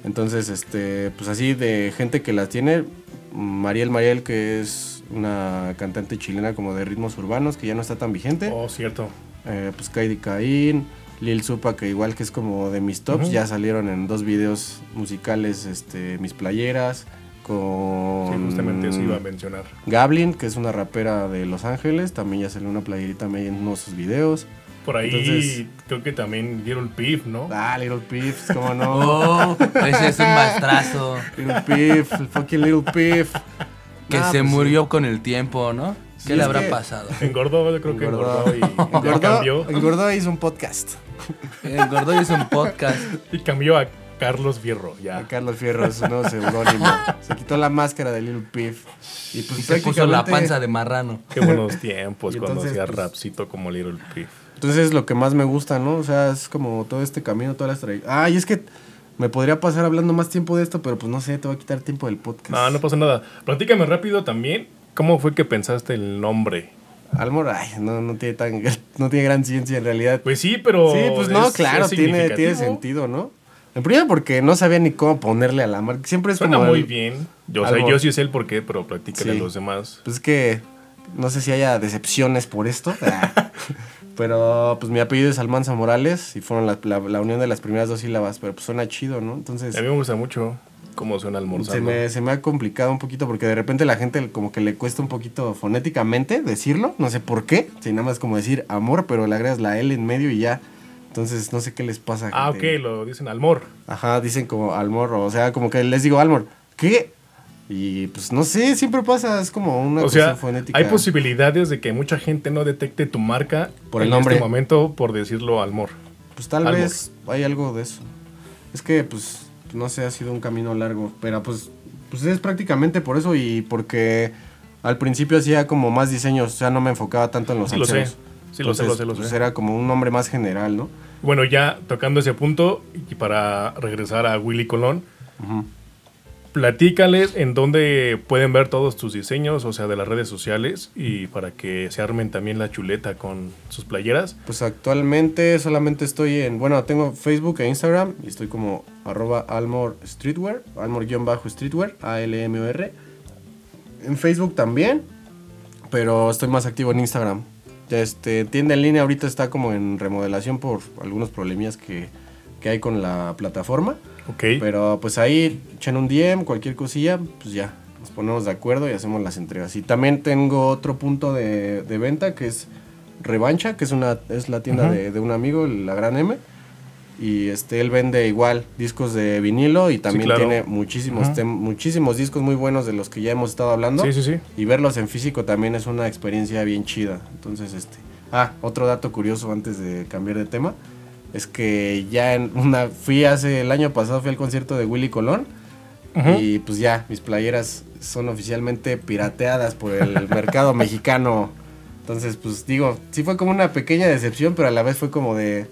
Entonces, este, pues así de gente que las tiene, Mariel Mariel, que es una cantante chilena como de ritmos urbanos, que ya no está tan vigente. Oh, cierto. Eh, pues Kaidi Caín, Lil Supa, que igual que es como de mis tops, ya salieron en dos videos musicales este, mis playeras. Con Sí, justamente eso iba a mencionar. Gablin, que es una rapera de Los Ángeles, también ya salió una playerita en uno de sus videos. Por ahí Entonces- creo que también dieron Beef, ¿no? Ah, Little Piff, cómo no. <laughs> Oh, ese es un maestrazo. Little Piff, el fucking Little Piff. Que Nah, se pues sí. murió con el tiempo, ¿no? Sí, ¿Qué le habrá pasado? Engordó, yo creo que engordó, Engordó. y <laughs> Engordó, cambió. engordó hizo un podcast. Engordó y hizo un podcast. Y cambió a Carlos Fierro, A ya. Carlos Fierro, es un nuevo seudónimo. Se quitó la máscara de Little Piff. Y pues Y se puso la panza de marrano. Qué buenos tiempos <laughs> cuando hacía pues- rapcito como Little Beef. Entonces es lo que más me gusta, ¿no? O sea, es como todo este camino, todas las trayectorias. Ah, y es que me podría pasar hablando más tiempo de esto, pero pues no sé, te voy a quitar tiempo del podcast. No, no pasa nada. Platícame rápido también. ¿Cómo fue que pensaste el nombre? Almor, ay, no, no tiene tan, no tiene gran ciencia en realidad. Pues sí, pero. sí, pues no, es- claro, es tiene, tiene sentido, ¿no? En primera porque no sabía ni cómo ponerle a la marca. Siempre es Suena como muy el- bien. Yo, o sea, algo- yo sí sé el por qué, pero platícale Sí. a los demás. Pues es que no sé si haya decepciones por esto. <laughs> pero pues mi apellido es Almanza Morales y fueron la, la- la unión de las primeras dos sílabas, pero pues suena chido, ¿no? Entonces A mí me gusta mucho cómo suena se almorzando. me, se me ha complicado un poquito porque de repente la gente como que le cuesta un poquito fonéticamente decirlo, no sé por qué, si nada más como decir amor, pero le agregas la L en medio y ya. Entonces no sé qué les pasa. Ah, ok, gente. lo dicen Almor. Ajá, dicen como Almor, o sea, como que les digo Almor, ¿qué? Y pues no sé, siempre pasa, es como una O cosa sea, fonética. hay posibilidades de que mucha gente no detecte tu marca Por el en nombre. este momento por decirlo Almor. Pues tal Algo. vez hay algo de eso. Es que, pues, no sé, ha sido un camino largo. Pero pues, pues es prácticamente por eso y porque al principio hacía como más diseños. O sea, no me enfocaba tanto en los Sí, lo sé. Sí, lo sé, lo sé, lo pues, sé. era como un nombre más general, ¿no? Bueno, ya tocando ese punto y para regresar a Willy Colón, platícales en dónde pueden ver todos tus diseños, o sea, de las redes sociales y para que se armen también la chuleta con sus playeras. Pues actualmente solamente estoy en, bueno, tengo Facebook e Instagram y estoy como arroba Almor Streetwear, Almor-Streetwear, A-L-M-O-R. En Facebook también, pero estoy más activo en Instagram. Este, tienda en línea ahorita está como en remodelación por algunos problemillas que, que hay con la plataforma. Ok. Pero pues ahí echen un DM, cualquier cosilla, pues ya, nos ponemos de acuerdo y hacemos las entregas. Y también tengo otro punto de, de venta que es Revancha, que es una es la tienda de, de un amigo, la Gran M. Y este él vende igual discos de vinilo y también claro. tiene muchísimos muchísimos discos muy buenos de los que ya hemos estado hablando. Sí, sí, sí. Y verlos en físico también es una experiencia bien chida. Entonces, este. Ah, otro dato curioso antes de cambiar de tema. Es que ya en una. Fui hace. El año pasado fui al concierto de Willy Colón. Y pues ya, mis playeras son oficialmente pirateadas por el <laughs> mercado mexicano. Entonces, pues digo, sí fue como una pequeña decepción, pero a la vez fue como de.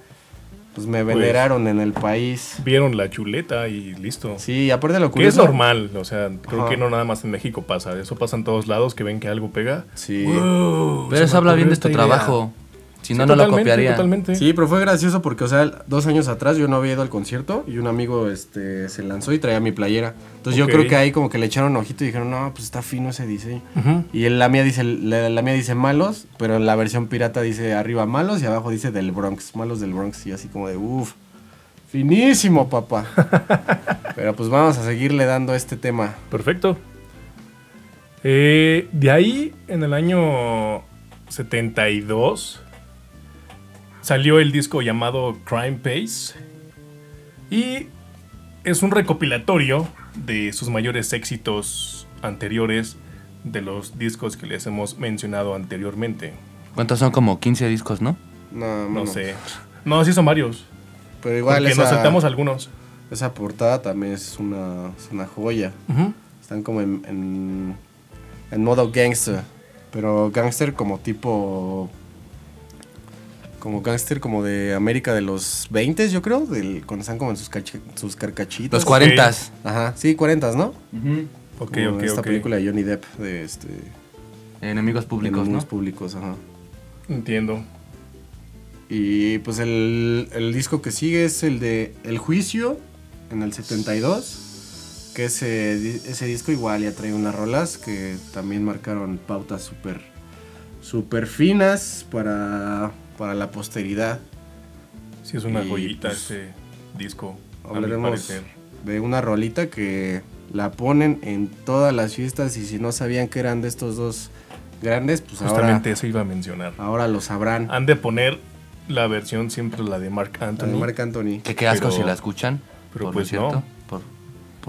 Pues me veneraron en el país. Vieron la chuleta y listo. Sí, y aparte de lo Que es curioso. normal, o sea, creo Ajá. que no nada más en México pasa, eso pasa en todos lados, que ven que algo pega. Sí. Wow, Pero eso habla bien de idea. trabajo. Si Sí, no, no lo copiaría. Totalmente. Sí, pero fue gracioso porque, o sea, dos años atrás yo no había ido al concierto y un amigo este, se lanzó y traía mi playera. Entonces yo creo que ahí como que le echaron ojito y dijeron, no, pues está fino ese diseño. Ujú. Y en la mía dice, la, la mía dice malos, pero en la versión pirata dice arriba malos y abajo dice del Bronx, malos del Bronx. Y así como de, uff, finísimo, papá. <laughs> pero pues vamos a seguirle dando este tema. Perfecto. Eh, de ahí, en el año 72, salió el disco llamado Crime Pace. Y es un recopilatorio de sus mayores éxitos anteriores de los discos que les hemos mencionado anteriormente. ¿Cuántos son? Como 15 discos, ¿no? No, No sé. No, sí son varios. Pero igual porque nos saltamos algunos. esa portada también es una, es una joya. Están como en, en, en modo gangster. Pero gangster como tipo... Como gangster como de América de los 20 yo creo. Del, cuando están como en sus, sus carcachitos. Los 40. Ajá, sí, 40, ¿no? Ok, Como ok, esta película de Johnny Depp de este... Enemigos públicos, Enemigos ¿no? públicos, ajá. Entiendo. Y pues el, el disco que sigue es el de El Juicio, en el 72. Que ese, ese disco igual ya trae unas rolas que también marcaron pautas súper super finas para, para la posteridad. Sí, es una Y, joyita pues, este disco. Hablaremos de una rolita que la ponen en todas las fiestas y si no sabían que eran de estos dos grandes, pues ahora, Justamente eso iba a mencionar. ahora lo sabrán. Han de poner la versión siempre la de Mark La de Anthony. Marc Anthony. Que qué asco Pero- si la escuchan. pero por pues cierto, no. Por,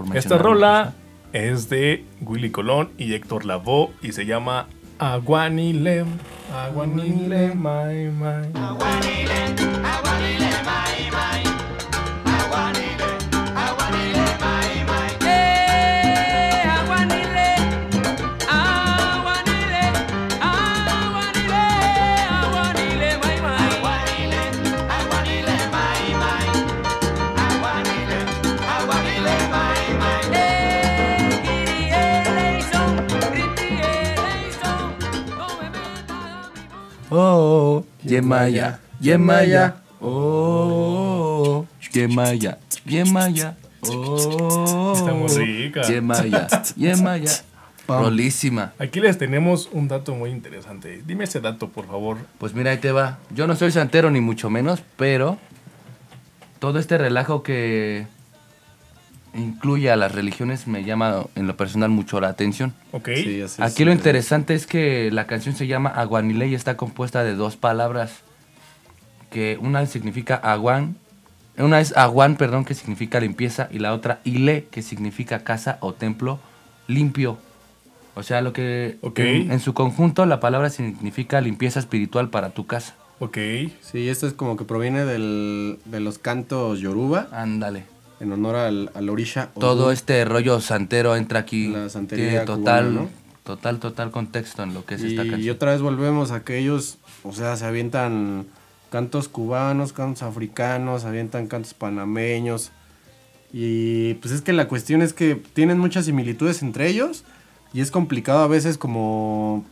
por Esta rola es de Willy Colón y Héctor Lavoe y se llama Aguanile. Aguanile, my, my. Eh, Oh, Yemaya, Yemaya. Oh, Yemaya, Yemaya. Oh, Está muy rica. Yemaya, Yemaya. <laughs> Rolísima. Aquí les tenemos un dato muy interesante. Dime ese dato, por favor. Pues mira, ahí te va. Yo no soy santero ni mucho menos, pero todo este relajo que incluye a las religiones me llama en lo personal mucho la atención. ¿Ok? Sí, así es. Aquí lo interesante es que la canción se llama Aguanile y está compuesta de dos palabras. Que una significa aguan, una es aguan, perdón, que significa limpieza, y la otra ile, que significa casa o templo limpio. O sea, lo que Ok. en, en su conjunto la palabra significa limpieza espiritual para tu casa. Ok. Sí, esto es como que proviene del, de los cantos yoruba, Ándale. En honor al, al orisha. Todo este rollo santero entra aquí. La santería Tiene total, cubana, ¿no? total, total contexto en lo que es esta Y, canción. otra vez volvemos a que ellos, o sea, se avientan cantos cubanos, cantos africanos, se avientan cantos panameños. Y pues es que la cuestión es que tienen muchas similitudes entre ellos y es complicado a veces como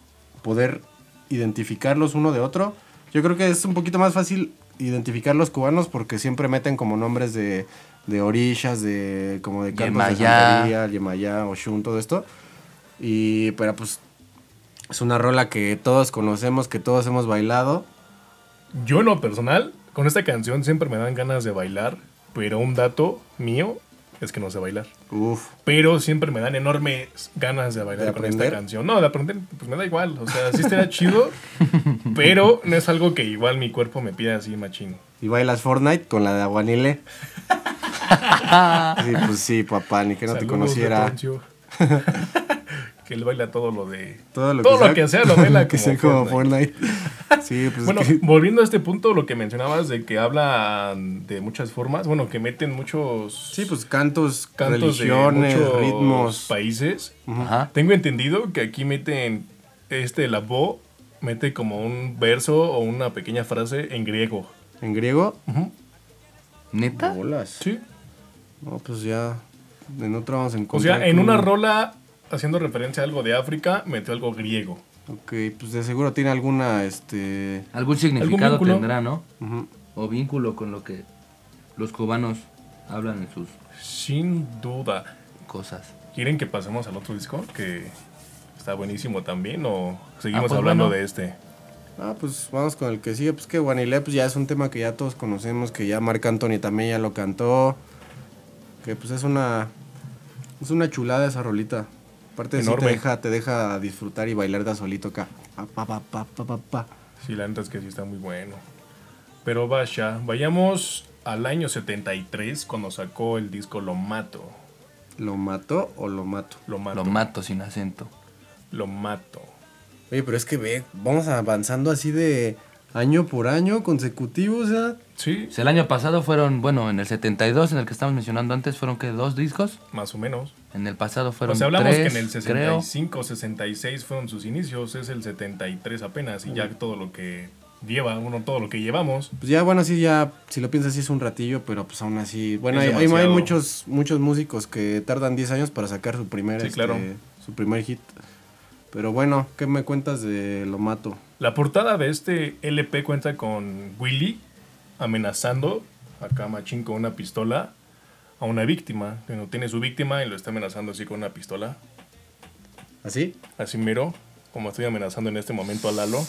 poder identificarlos uno de otro. Yo creo que es un poquito más fácil identificar los cubanos porque siempre meten como nombres de, de orishas, de como de cantos de santería, Yemayá, Oshun, todo esto. Y pero pues es una rola que todos conocemos, que todos hemos bailado. Yo en lo personal, con esta canción siempre me dan ganas de bailar, pero un dato mío es que no sé bailar. Uf. Pero siempre me dan enormes ganas de bailar ¿De con esta canción. No, de aprender, pues me da igual. O sea, sí estaría chido, <laughs> pero no es algo que igual mi cuerpo me pida así machín. Y bailas Fortnite con la de Aguanile. <laughs> sí, pues sí, papá, ni que no te conociera. <laughs> Que él baila todo lo de... Todo lo Todo que, lo que sea lo baila <laughs> que como sea como Fortnite. Fortnite. <laughs> Sí, pues Bueno, es que- volviendo a este punto, lo que mencionabas de que habla de muchas formas, bueno, que meten muchos sí, pues cantos, cantos religiones, de muchos ritmos. países. Ajá. Tengo entendido que aquí meten este la bo mete como un verso o una pequeña frase en griego. En griego, ¿Neta? bolas. Sí. No, pues ya en otro vamos a O sea, en una rola haciendo referencia a algo de África, metió algo griego. Ok, pues de seguro tiene alguna, este... Algún significado tendrá, ¿no? O vínculo con lo que los cubanos hablan en sus Sin duda. cosas. ¿Quieren que pasemos al otro disco? Que está buenísimo también. ¿O seguimos Ah, pues hablando bueno. de este? Ah, pues vamos con el que sigue. Pues que Guanilé pues ya es un tema que ya todos conocemos, que ya Marc Anthony también ya lo cantó. Que pues es una es una chulada esa rolita. Aparte sí te Enorme. deja, te deja disfrutar y bailar de solito acá. Pa, pa, pa, pa, pa, pa, pa. Sí, la neta es que sí está muy bueno. Pero vaya, vayamos al año 73 cuando sacó el disco Lo Mato. ¿Lo mató o lo mato? Lo Mato. Lo mato sin acento. Lo Mato. Oye, pero es que ve, vamos avanzando así de año por año consecutivo, o sea. Sí, el año pasado fueron, bueno, en el 72, en el que estamos mencionando antes, fueron que dos discos. más o menos. En el pasado fueron O sea, hablamos tres, que en el creo. 65, 66 fueron sus inicios, es el 73 apenas, y ya todo lo que lleva, bueno, todo lo que llevamos. Pues ya, bueno, sí, ya, si lo piensas, sí es un ratillo, pero pues aún así. Bueno, hay, hay- muchos, muchos músicos que tardan 10 años para sacar su primer, Sí, este, claro. su primer hit. Pero bueno, ¿qué me cuentas de Lo Mato? La portada de este LP cuenta con Willy amenazando, acá machín con una pistola, a una víctima. Bueno, tiene su víctima y lo está amenazando así con una pistola. ¿Así? Así miro, como estoy amenazando en este momento a Lalo.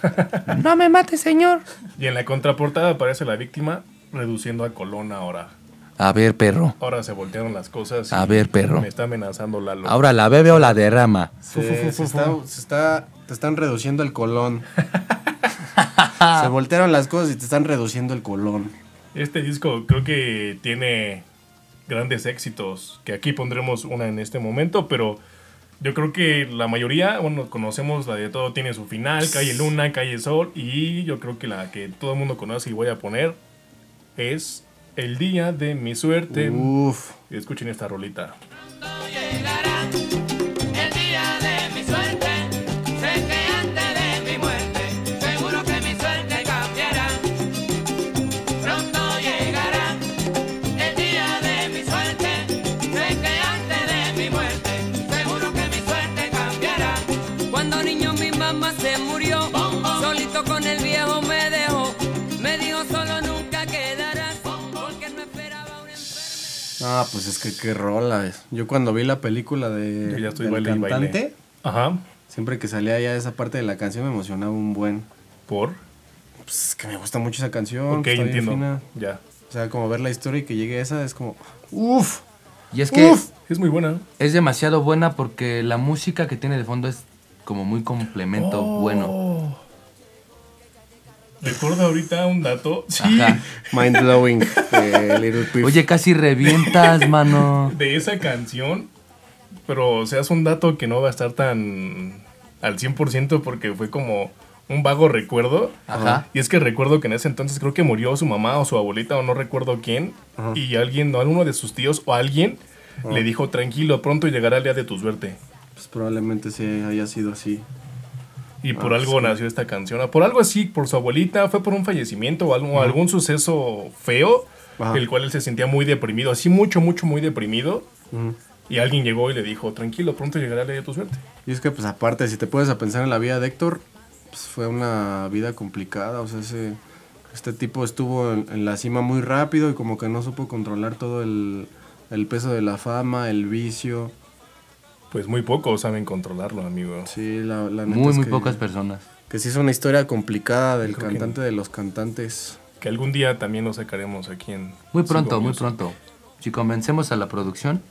<laughs> No me mate, señor. Y en la contraportada aparece la víctima reduciendo a Colón ahora. A ver, perro. Ahora se voltearon las cosas. y A ver, perro. Me está amenazando Lalo. Ahora la bebe o la derrama. Se, se está, se está- te están reduciendo el colón. <laughs> se voltearon las cosas y te están reduciendo el colón. Este disco creo que tiene grandes éxitos, que aquí pondremos una en este momento, pero yo creo que la mayoría, bueno, conocemos la de Todo tiene su final, Calle Luna, Calle Sol, y yo creo que la que todo el mundo conoce y voy a poner es El Día de mi Suerte. Uf. Escuchen esta rolita. llegará Ah, pues es que qué rola es. Yo cuando vi la película de Yo ya estoy del baile y baile. cantante, Ajá. siempre que salía ya esa parte de la canción me emocionaba un buen. Por. Pues es que me gusta mucho esa canción. Ok, está bien entiendo. fina. Ya. O sea, como ver la historia y que llegue esa es como, uf. Y es que Uf. Es muy buena. es demasiado buena porque la música que tiene de fondo es como muy complemento Oh. bueno. Recuerdo ahorita un dato. Sí. Ajá. Mind blowing de Little Piff. Oye, casi revientas, mano. de esa canción Pero, o sea, es un dato que no va a estar tan al 100% porque fue como un vago recuerdo. Ajá. Y es que recuerdo que en ese entonces creo que murió su mamá o su abuelita o no recuerdo quién. Y alguien, o alguno de sus tíos o alguien le dijo, tranquilo, pronto llegará el día de tu suerte. Pues probablemente sí haya sido así. Y por Ah, algo sí. nació esta canción. Por algo así, por su abuelita, fue por un fallecimiento o algo, algún suceso feo, Ajá. el cual él se sentía muy deprimido, así mucho, mucho, muy deprimido. Y alguien llegó y le dijo, tranquilo, pronto llegará día de tu suerte. Y es que, pues aparte, si te puedes a pensar en la vida de Héctor, pues fue una vida complicada. O sea, ese, este tipo estuvo en, en la cima muy rápido y como que no supo controlar todo el, el peso de la fama, el vicio. Pues muy pocos saben controlarlo, amigo. Sí, la, la neta Muy, es muy que- pocas personas. Que sí es una historia complicada del Creo que cantante de los cantantes. Que algún día también lo sacaremos aquí en... Muy pronto, muy Music. pronto. Si convencemos a la producción,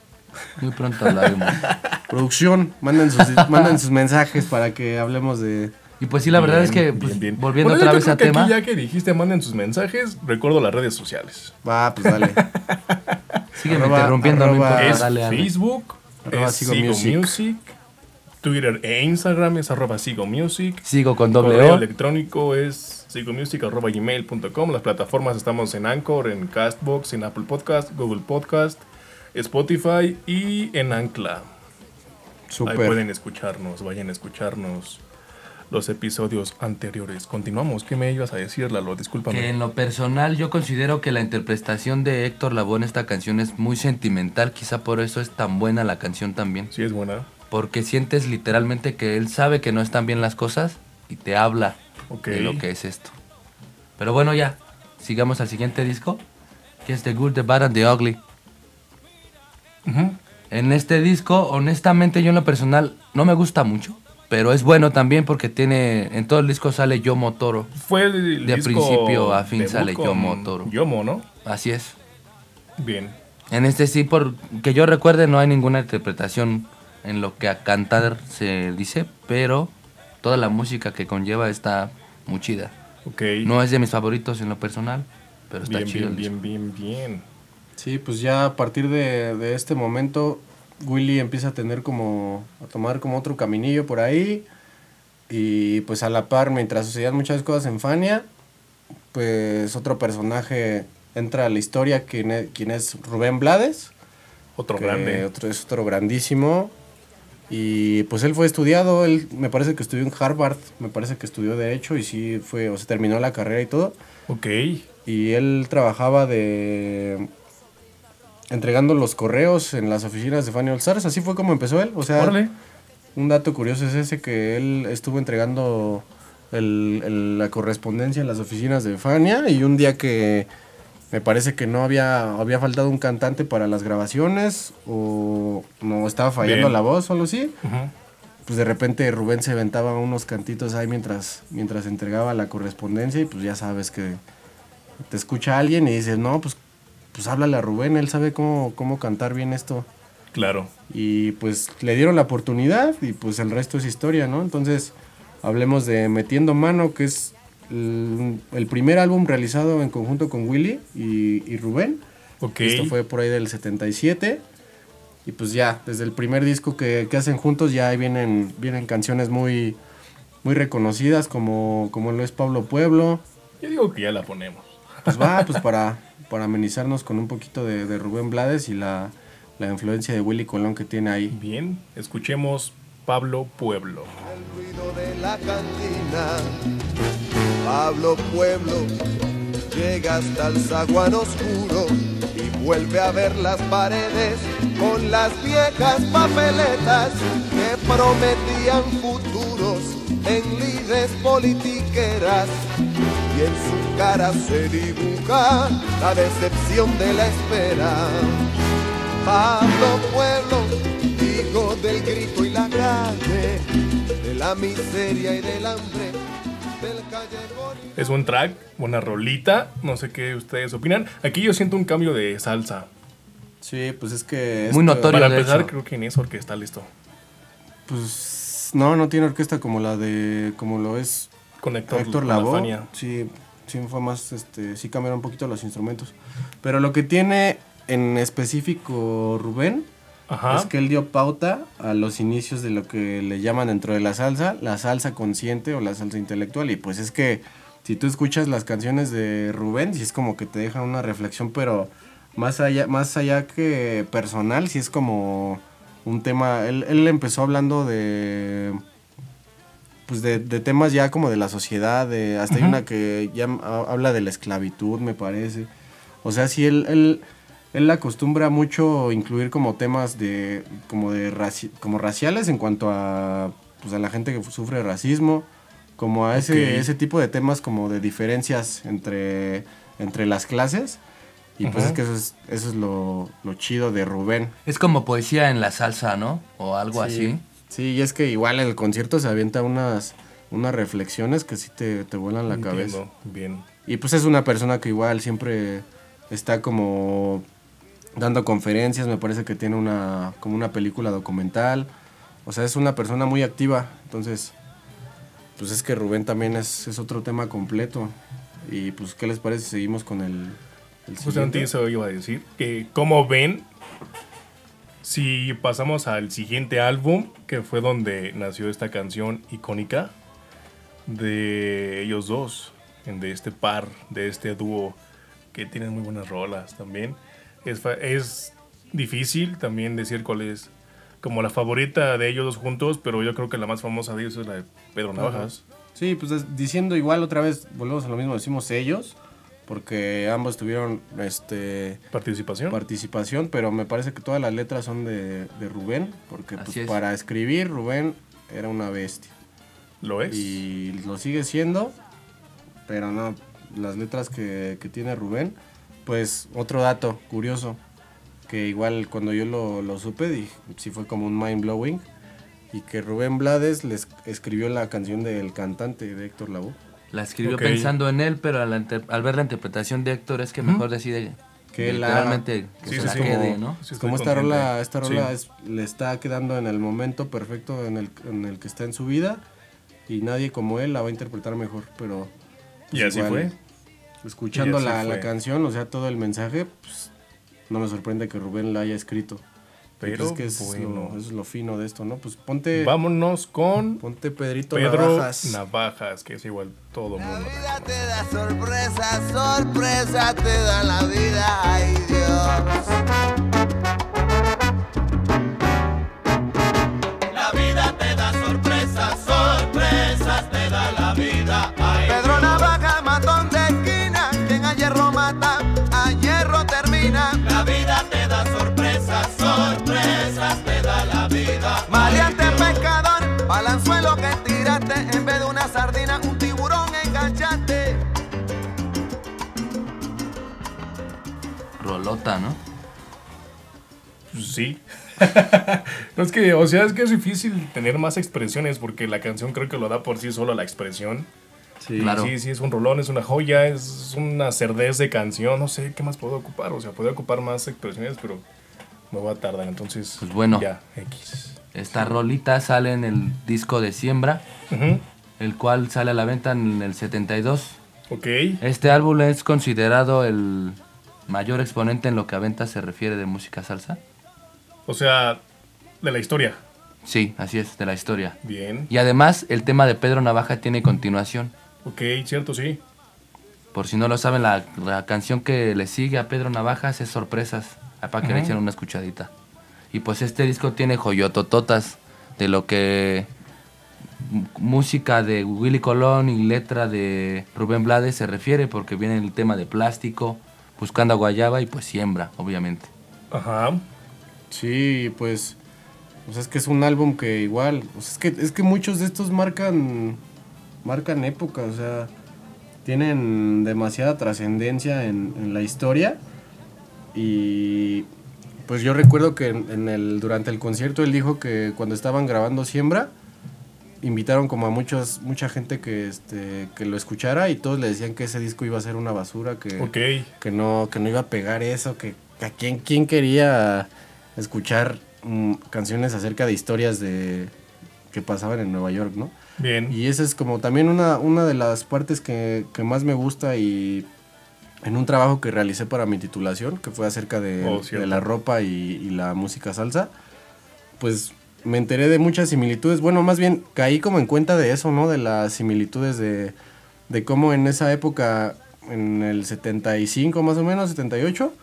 muy pronto hablaremos. <laughs> Producción, manden sus, manden sus mensajes para que hablemos de... Y pues sí, la verdad es que, Bien, pues, bien, bien. volviendo Bueno, otra vez creo a que aquí tema, ya que dijiste manden sus mensajes, recuerdo las redes sociales. Va, pues dale. <laughs> sígueme arroba- interrumpiendo, no arroba- importa, es dale, dale. Facebook, Arroba Sigo Music. Music. Twitter e Instagram es arroba Sigo Music. Sigo con doble Correo O. electrónico es sigomusic.gmail.com. Las plataformas estamos en Anchor, en Castbox, en Apple Podcast, Google Podcast, Spotify y en Ancla. Ahí Súper. pueden escucharnos, vayan a escucharnos los episodios anteriores. Continuamos. ¿Qué me ibas a decir, Lalo? Discúlpame. Que en lo personal yo considero que la interpretación de Héctor Lavoe en esta canción es muy sentimental, quizá por eso es tan buena la canción también. Sí, es buena. Porque sientes literalmente que él sabe que no están bien las cosas y te habla de lo que es esto. Pero bueno, ya, sigamos al siguiente disco, que es The Good, The Bad and The Ugly. En este disco, honestamente, yo en lo personal no me gusta mucho, pero es bueno también porque tiene, en todo el disco sale Yomo Toro. Fue el De disco principio a fin sale Yomo Toro. Yomo, ¿no? Así es. Bien. En este sí, por que yo recuerde, no hay ninguna interpretación en lo que a cantar se dice, pero toda la música que conlleva está muy chida. Ok. No es de mis favoritos en lo personal, pero está bien, chido. bien, el disco. bien, bien, bien. Sí, pues ya a partir de, de este momento, Willy empieza a tener como, a tomar como otro caminillo por ahí. Y pues a la par, mientras sucedían muchas cosas en Fania, pues otro personaje entra a la historia, quien es, quien es Rubén Blades. Otro grande. Otro, es otro grandísimo. Y pues él fue estudiado, él me parece que estudió en Harvard, me parece que estudió Derecho y sí fue, o sea, terminó la carrera y todo. Ok. Y él trabajaba de entregando los correos en las oficinas de Fanny All Stars. Así fue como empezó él. O sea, un dato curioso es ese que él estuvo entregando el- el- la correspondencia en las oficinas de Fania y un día que me parece que no había, había faltado un cantante para las grabaciones o no estaba fallando Bien. la voz o algo así, pues de repente Rubén se aventaba unos cantitos ahí mientras, mientras entregaba la correspondencia y pues ya sabes que te escucha alguien y dices, no, pues, pues háblale a Rubén, él sabe cómo, cómo cantar bien esto. Claro. Y pues le dieron la oportunidad y pues el resto es historia, ¿no? Entonces hablemos de Metiendo Mano, que es el, el primer álbum realizado en conjunto con Willy y, y Rubén. Ok. Esto fue por ahí del 77. Y pues ya, desde el primer disco que, que hacen juntos ya ahí vienen, vienen canciones muy, muy reconocidas como, como lo es Pablo Pueblo. Yo digo que ya la ponemos. Pues va, pues para, para amenizarnos con un poquito de, de Rubén Blades y la, la influencia de Willy Colón que tiene ahí. Bien. Escuchemos Pablo Pueblo. El ruido de la cantina. Pablo Pueblo llega hasta el zaguán oscuro y vuelve a ver las paredes con las viejas papeletas que prometían futuros en lides politiqueras. Y en su cara se dibuja la decepción de la espera. Pablo Pueblo, hijo del grito y la grande, de la miseria y del hambre, del callejón. y- Es un track, buena rolita. No sé qué ustedes opinan. Aquí yo siento un cambio de salsa. Sí, pues es que... Muy notorio. Para empezar, creo que en eso orquestal esto. Pues no, no tiene orquesta como la de... como lo es Con Héctor, Héctor la Lavoe. Sí, sí fue más, este, sí cambiaron un poquito los instrumentos. Pero lo que tiene en específico Rubén Ajá. es que él dio pauta a los inicios de lo que le llaman dentro de la salsa, la salsa consciente o la salsa intelectual. Y pues es que si tú escuchas las canciones de Rubén, sí es como que te dejan una reflexión, pero más allá, más allá que personal, sí es como un tema. Él, él empezó hablando de. Pues de, de temas ya como de la sociedad, de, hasta hay una que ya ha- habla de la esclavitud, me parece. O sea, sí, él, él, él acostumbra mucho incluir como temas de como de raci- como raciales en cuanto a pues a la gente que sufre racismo, como a ese, ese tipo de temas como de diferencias entre, entre las clases. Y pues es que eso es, eso es lo, lo chido de Rubén. Es como poesía en la salsa, ¿no? O algo Sí. así. Sí, y es que igual en el concierto se avienta unas, unas reflexiones que sí te, te vuelan la cabeza. Entiendo. Bien. Y pues es una persona que igual siempre está como dando conferencias, me parece que tiene una como una película documental. O sea, es una persona muy activa. Entonces, pues es que Rubén también es, es otro tema completo. Y pues, ¿qué les parece si seguimos con el, el Justamente eso iba a decir. Que como ven, si pasamos al siguiente álbum, que fue donde nació esta canción icónica de ellos dos, de este par, de este dúo, que tienen muy buenas rolas también. Es, difícil también decir cuál es como la favorita de ellos dos juntos, pero yo creo que la más famosa de ellos es la de Pedro Navajas. Sí, pues es- diciendo igual otra vez, volvemos a lo mismo, decimos ellos, porque ambos tuvieron este Participación. participación, pero me parece que todas las letras son de, de Rubén, porque pues, es. para escribir Rubén era una bestia. ¿Lo es? Y lo sigue siendo, pero no, las letras que, que tiene Rubén, pues otro dato curioso, que igual cuando yo lo, lo supe, dije, sí fue como un mind blowing, y que Rubén Blades les escribió la canción del cantante de Héctor Lavoe. La escribió pensando en él, pero al, ver la interpretación de Héctor es que mejor decide Que la- literalmente que Sí, se sí, la quede, Como- ¿no? Sí, Como esta rola, esta rola Sí. es- le está quedando en el momento perfecto en el, en el que está en su vida y nadie como él la va a interpretar mejor, pero... pues, Y así fue. Escuchando así la, la canción, o sea, todo el mensaje, pues no me sorprende que Rubén la haya escrito. Pero es que es, bueno. lo, eso es lo fino de esto, ¿no? Pues ponte, Vámonos con ponte Pedrito Pedro Navajas. Navajas, que es igual todo La mundo. vida te da sorpresa, sorpresa te da la vida, ay Dios. Rolota, ¿no? Pues sí. <laughs> no es que, o sea, es que es difícil tener más expresiones porque la canción creo que lo da por sí solo la expresión. Sí. Claro. Sí, sí, es un rolón, es una joya, es una cerdez de canción, no sé qué más puedo ocupar. O sea, podría ocupar más expresiones, pero me va a tardar, entonces. Pues bueno. Ya, X. Esta rolita sale en el disco de Siembra, el cual sale a la venta en el 72. Ok. Este álbum es considerado el mayor exponente en lo que a venta se refiere de música salsa. O sea, de la historia. Sí, así es, de la historia. Bien. Y además, el tema de Pedro Navaja tiene continuación. Ok, cierto, sí. Por si no lo saben, la, la canción que le sigue a Pedro Navajas es Sorpresas, ah, para que le echen una escuchadita. Y pues este disco tiene joyotototas de lo que música de Willy Colón y letra de Rubén Blades se refiere, porque viene el tema de plástico, buscando Guayaba y pues siembra, obviamente. Ajá. Sí, pues, pues es que es un álbum que igual, pues es que es que muchos de estos marcan marcan época, o sea, tienen demasiada trascendencia en, en la historia y pues yo recuerdo que en el durante el concierto él dijo que cuando estaban grabando Siembra invitaron como a muchos mucha gente que este que lo escuchara y todos le decían que ese disco iba a ser una basura que que no, que no iba a pegar eso, que, que a quién, quién quería escuchar mm, canciones acerca de historias de que pasaban en Nueva York, ¿no? Bien. Y esa es como también una, una de las partes que, que más me gusta y en un trabajo que realicé para mi titulación, que fue acerca de, Oh, de la ropa y, y la música salsa, pues me enteré de muchas similitudes. Bueno, más bien caí como en cuenta de eso, ¿no? De las similitudes de, de cómo en esa época, en el 75 más o menos, 78,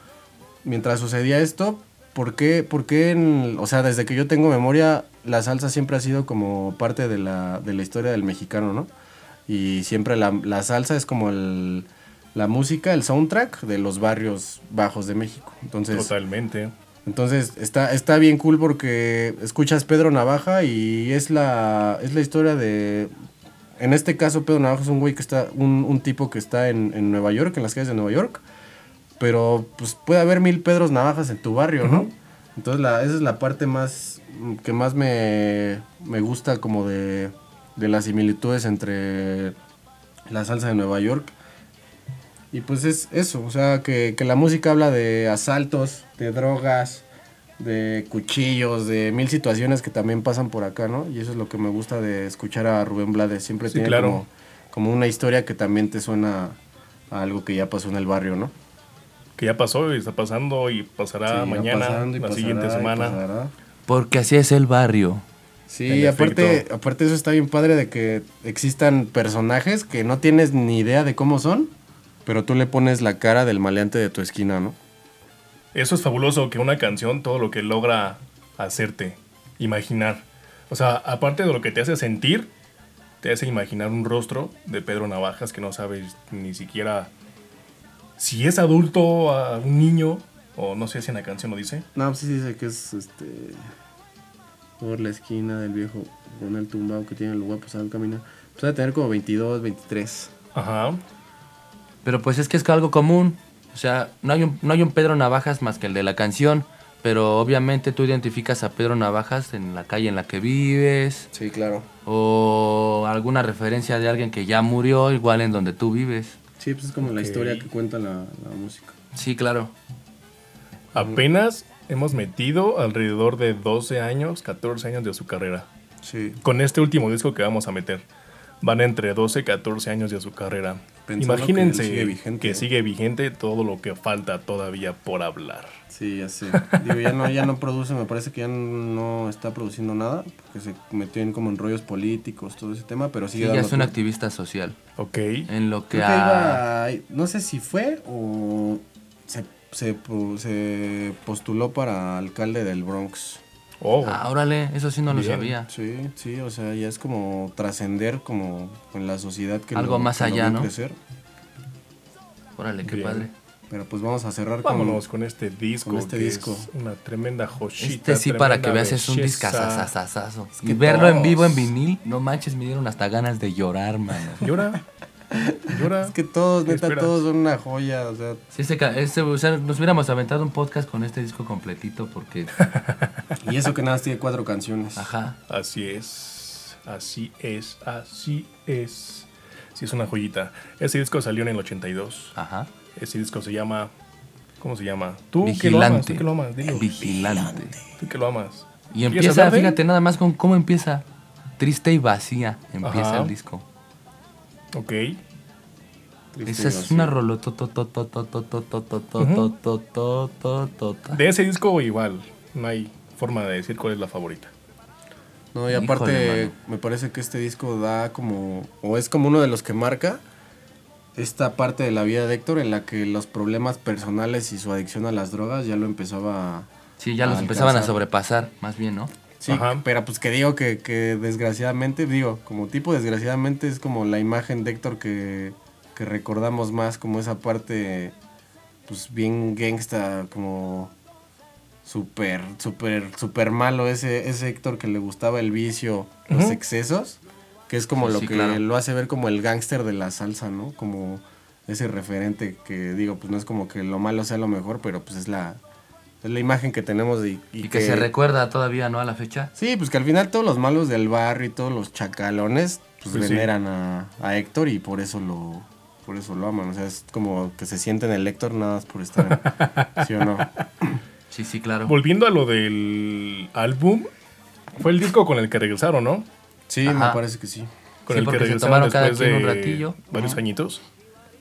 mientras sucedía esto, ¿por qué, por qué en- o sea, desde que yo tengo memoria, la salsa siempre ha sido como parte de la, de la historia del mexicano, ¿no? Y siempre la, la salsa es como el, la música, el soundtrack de los barrios bajos de México. Entonces, Totalmente. Entonces está, está bien cool porque escuchas Pedro Navaja y es la, es la historia de... En este caso Pedro Navaja es un güey que está, un, un tipo que está en, en Nueva York, en las calles de Nueva York. Pero pues puede haber mil Pedros Navajas en tu barrio, ¿no? Entonces la, esa es la parte más que más me, me gusta como de, de las similitudes entre la salsa de Nueva York y pues es eso, o sea, que, que la música habla de asaltos, de drogas, de cuchillos, de mil situaciones que también pasan por acá, ¿no? Y eso es lo que me gusta de escuchar a Rubén Blades. Siempre Sí, tiene claro. como, como una historia que también te suena a algo que ya pasó en el barrio, ¿no? Que ya pasó y está pasando y pasará Sí, mañana, pasando y la pasará siguiente semana. Porque así es el barrio. Sí, En aparte, efecto. aparte eso está bien padre de que existan personajes que no tienes ni idea de cómo son, pero tú le pones la cara del maleante de tu esquina, ¿no? Eso es fabuloso, que una canción, todo lo que logra hacerte imaginar. O sea, aparte de lo que te hace sentir, te hace imaginar un rostro de Pedro Navajas que no sabes ni siquiera si es adulto, a un niño, o no sé si en la canción lo dice. No, pues sí dice que es este. Por la esquina del viejo con el tumbado que tiene el guapo, sabe caminar. Pues ha de tener como 22, 23. Ajá. Pero pues es que es algo común. O sea, no hay, un, no hay un Pedro Navajas más que el de la canción. Pero obviamente tú identificas a Pedro Navajas en la calle en la que vives. Sí, claro. O alguna referencia de alguien que ya murió, igual en donde tú vives. Sí, pues es como la historia que cuenta la, la música. Sí, claro. Apenas hemos metido alrededor de 12 años, 14 años de su carrera. Sí. Con este último disco que vamos a meter. Van entre 12 y 14 años de su carrera. Pensando Imagínense que sigue vigente, sigue vigente todo lo que falta todavía por hablar. Sí, ya sé. Digo, ya no, ya no produce, me parece que ya no está produciendo nada, porque se metió en como en rollos políticos, todo ese tema, pero Sí, sigue ya dando es un activista social. Ok. En lo que a... iba, no sé si fue o se, se postuló para alcalde del Bronx. Oh, Ah, órale, eso sí no lo sabía. Sí, sí, o sea, ya es como trascender como en la sociedad que Algo lo- más que allá, ¿no? crecer. Órale, qué Bien. padre. Pero pues vamos a cerrar con... vámonos con este disco. con este que disco. Es una tremenda joyita. Este sí, para que veas, es un que Y verlo en vivo en vinil, no manches, me dieron hasta ganas de llorar, mano. Llora. <laughs> Llora. Es que todos, ¿Qué neta, esperas? todos son una joya, o sea... Sí, ese- o sea, nos hubiéramos aventado un podcast con este disco completito porque, <laughs> Y eso que nada más tiene cuatro canciones. ajá, Así es. Así es. Así es. Sí, es una joyita. Ese disco salió en el 82. ajá. Ese disco se llama. ¿Cómo se llama? Tú que lo amas. Vigilante. Tú que lo amas. Dilo. Vigilante. Tú que lo amas. Y ¿Quieres empieza, fíjate nada más con cómo empieza. Triste y vacía empieza Ajá. el disco. Ok. Esa es una. De ese disco igual. No hay forma de decir cuál es la favorita. No, y aparte me parece que este disco da como, o es como uno de los que marca esta parte de la vida de Héctor en la que los problemas personales y su adicción a las drogas ya lo empezaba. Sí, ya los empezaban a sobrepasar, más bien, ¿no? Sí, Ajá. pero pues que digo que, que desgraciadamente, digo, como tipo desgraciadamente es como la imagen de Héctor que, que recordamos más como esa parte pues bien gangsta, como súper, súper, súper malo ese, ese Héctor que le gustaba el vicio, los excesos, que es como lo sí, que claro. lo hace ver como el gángster de la salsa, ¿no? Como ese referente que digo, pues no es como que lo malo sea lo mejor, pero pues es la, es la imagen que tenemos y, Y, que, se recuerda todavía, ¿no? A la fecha. Sí, pues que al final todos los malos del barrio y todos los chacalones pues, Pues sí. veneran a, a Héctor y por eso lo por eso lo aman. O sea, es como que se sienten el Héctor nada más por estar. ¿Sí o no? <laughs> Sí, sí, claro. Volviendo a lo del álbum, fue el disco con el que regresaron, ¿no? Sí, Ajá. me parece que sí. Con Sí, el que porque se regresaron tomaron cada después quien un de ratillo. varios Ajá. añitos.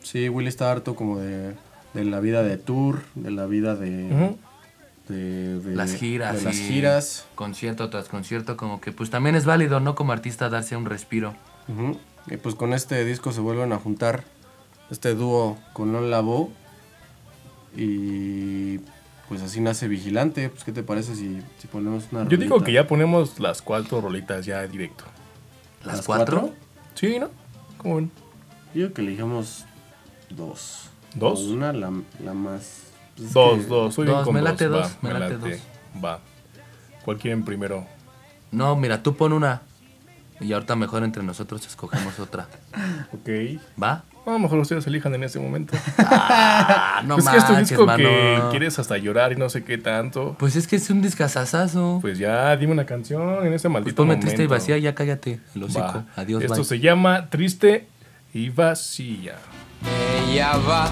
Sí, Willy está harto como de de la vida de tour, de la vida de. De, de- las giras. de las y giras. Concierto tras concierto, como que pues también es válido, ¿no? Como artista darse un respiro. Y pues con este disco se vuelven a juntar este dúo con Non Labo. Y pues así nace Vigilante. Pues, ¿qué te parece si, si ponemos una Yo digo que ya ponemos las cuatro rolitas ya directo. ¿Las, ¿Las cuatro? cuatro? Sí, ¿no? ¿Cómo ven? Yo digo que elijamos dos. ¿Dos? O una, la, la más. Pues, Dos, que- dos. Bien Dos, con me dos. late Va, dos, me late dos. Va. ¿Cuál quieren primero? No, mira, tú pon una. Y ahorita mejor entre nosotros escogemos otra. Ok. ¿Va? A lo mejor ustedes elijan en ese momento. <laughs> Ah, no es que es tu manches, disco mano. que quieres hasta llorar y no sé qué tanto. Pues es que es un discazazazo. Pues ya, dime una canción en ese Pues maldito ponme momento. triste y vacía, ya cállate. El hocico. Va. Adiós, Esto bye. se llama Triste y Vacía. Ella va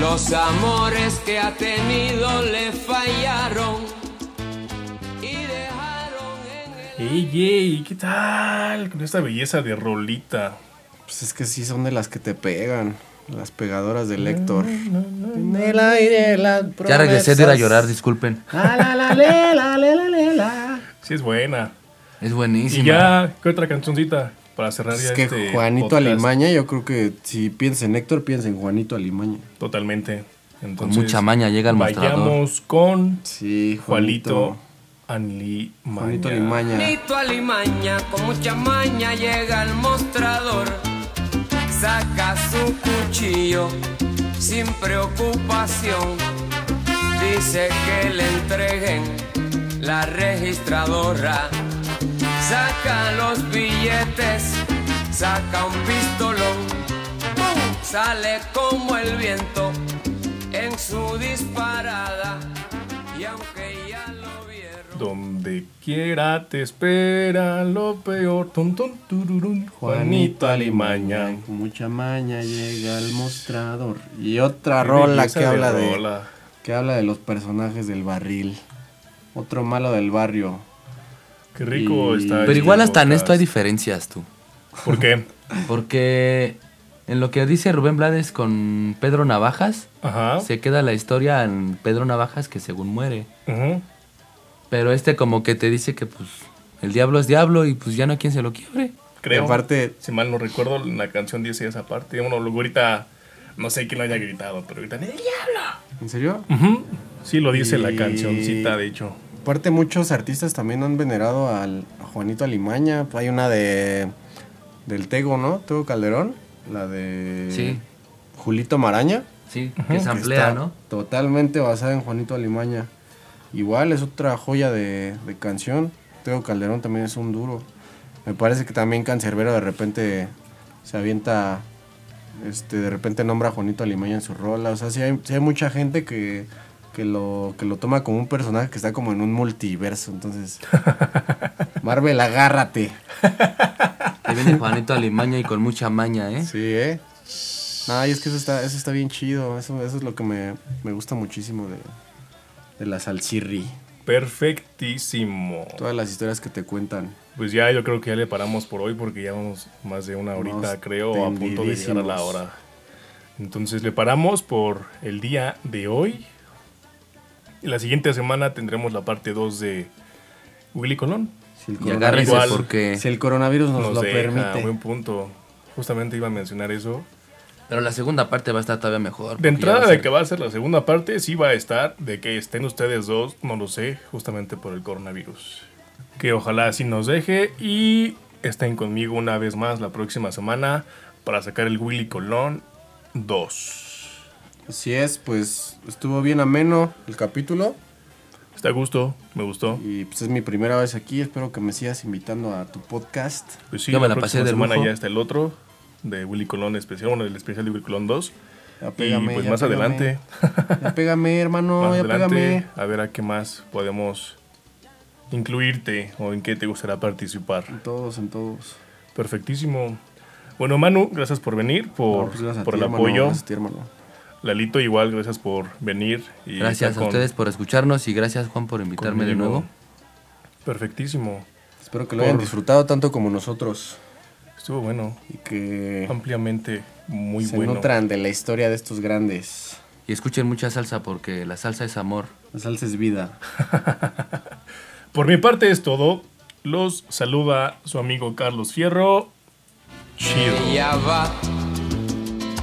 Los amores que ha tenido le fallaron y dejaron en el... Ey, ey, ¿qué tal? Con esta belleza de rolita. Pues es que sí son de las que te pegan. Las pegadoras del Héctor. En el aire las Ya regresé de ir a llorar, disculpen. <laughs> La, la, la, le, la, le, la, le, la. Sí, es buena. Es Y buenísima. ya, ¿qué otra cancioncita? Para cerrar Es ya que este Juanito podcast? Alimaña, yo creo que si piensa en Héctor, piensa en Juanito Alimaña. Totalmente. Entonces, mucha maña llega al mostrador. Vayamos con Sí, Juanito Alimaña. Juanito Alimaña. Juanito Alimaña, con mucha maña llega al mostrador, saca su cuchillo sin preocupación, dice que le entreguen la registradora, saca los billetes, saca un pistolón, sale como el viento en su disparada, y aunque ya lo vieron. Donde quiera te espera lo peor. Tum, tum, tururún. Juanito Alimaña. Con mucha maña llega al mostrador. Y otra rola que habla de, rola. que habla de los personajes del barril. Otro malo del barrio. Qué rico Y- está. Pero este igual hasta en esto hay diferencias, tú. ¿Por qué? <laughs> Porque en lo que dice Rubén Blades con Pedro Navajas, Ajá. se queda la historia en Pedro Navajas que según muere. Ujú. Pero este como que te dice que pues el diablo es diablo y pues ya no hay quien se lo quiebre. Creo. Y aparte- si mal no recuerdo, la canción dice esa parte. Uno luego ahorita, no sé quién lo haya gritado, pero gritan ¡El diablo! ¿En serio? Ujú. Sí, lo dice la Y- cancioncita, de hecho. Aparte muchos artistas también han venerado al, a Juanito Alimaña. Hay una de del Tego, ¿no? Tego Calderón. La de Sí. Julito Maraña. Sí, que que se amplía, ¿no? Totalmente basada en Juanito Alimaña. Igual es otra joya de, de canción. Tego Calderón también es un duro. Me parece que también Cancerbero de repente se avienta, este, de repente nombra a Juanito Alimaña en su rola. O sea, sí hay, sí hay mucha gente que, que, lo, que lo toma como un personaje que está como en un multiverso. Entonces, <laughs> Marvel, agárrate. Ahí viene Juanito Alimaña y con mucha maña, ¿eh? Sí, ¿eh? No, y es que eso está, eso está bien chido. Eso, eso es lo que me, me gusta muchísimo de, de la salsirri. Perfectísimo. Todas las historias que te cuentan. Pues ya yo creo que ya le paramos por hoy porque ya vamos más de una horita, creo, a punto de llegar a la hora. Entonces le paramos por el día de hoy. Y la siguiente semana tendremos la parte 2 de Willy Colón. Si el Y agárrense Igual. porque... Si el coronavirus nos, Nos lo deja, permite. buen punto. Justamente iba a mencionar eso. Pero la segunda parte va a estar todavía mejor. De entrada de que va a ser la segunda parte, sí va a estar. De que estén ustedes dos, no lo sé, justamente por el coronavirus. Que ojalá así nos deje y estén conmigo una vez más la próxima semana para sacar el Willy Colón 2. Así es, pues estuvo bien ameno el capítulo. Está a gusto, me gustó. Y pues es mi primera vez aquí. Espero que me sigas invitando a tu podcast. Pues sí, Yo me la próxima pasé de semana lujo. ya está el otro de Willy Colón especial, bueno, el especial de Willy Colón 2. Ya pégame, y pues ya más pégame. adelante, Ya pégame, <laughs> hermano, más ya adelante, pégame. a ver a qué más podemos incluirte o en qué te gustaría participar. En todos, en todos. Perfectísimo. Bueno, Manu, gracias por venir, por, No, pues gracias a por ti, el hermano, apoyo. gracias a ti, hermano. Lalito, igual, gracias por venir. Y Gracias a con- ustedes por escucharnos y gracias Juan por invitarme de nuevo. Perfectísimo. Espero que lo hayan disfrutado tanto como nosotros Estuvo bueno, y que ampliamente muy se bueno. nutran de la historia de estos grandes. Y escuchen mucha salsa porque la salsa es amor. La salsa es vida. <laughs> Por mi parte es todo. Los saluda su amigo Carlos Fierro. Chido.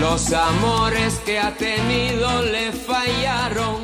Los amores que ha tenido le fallaron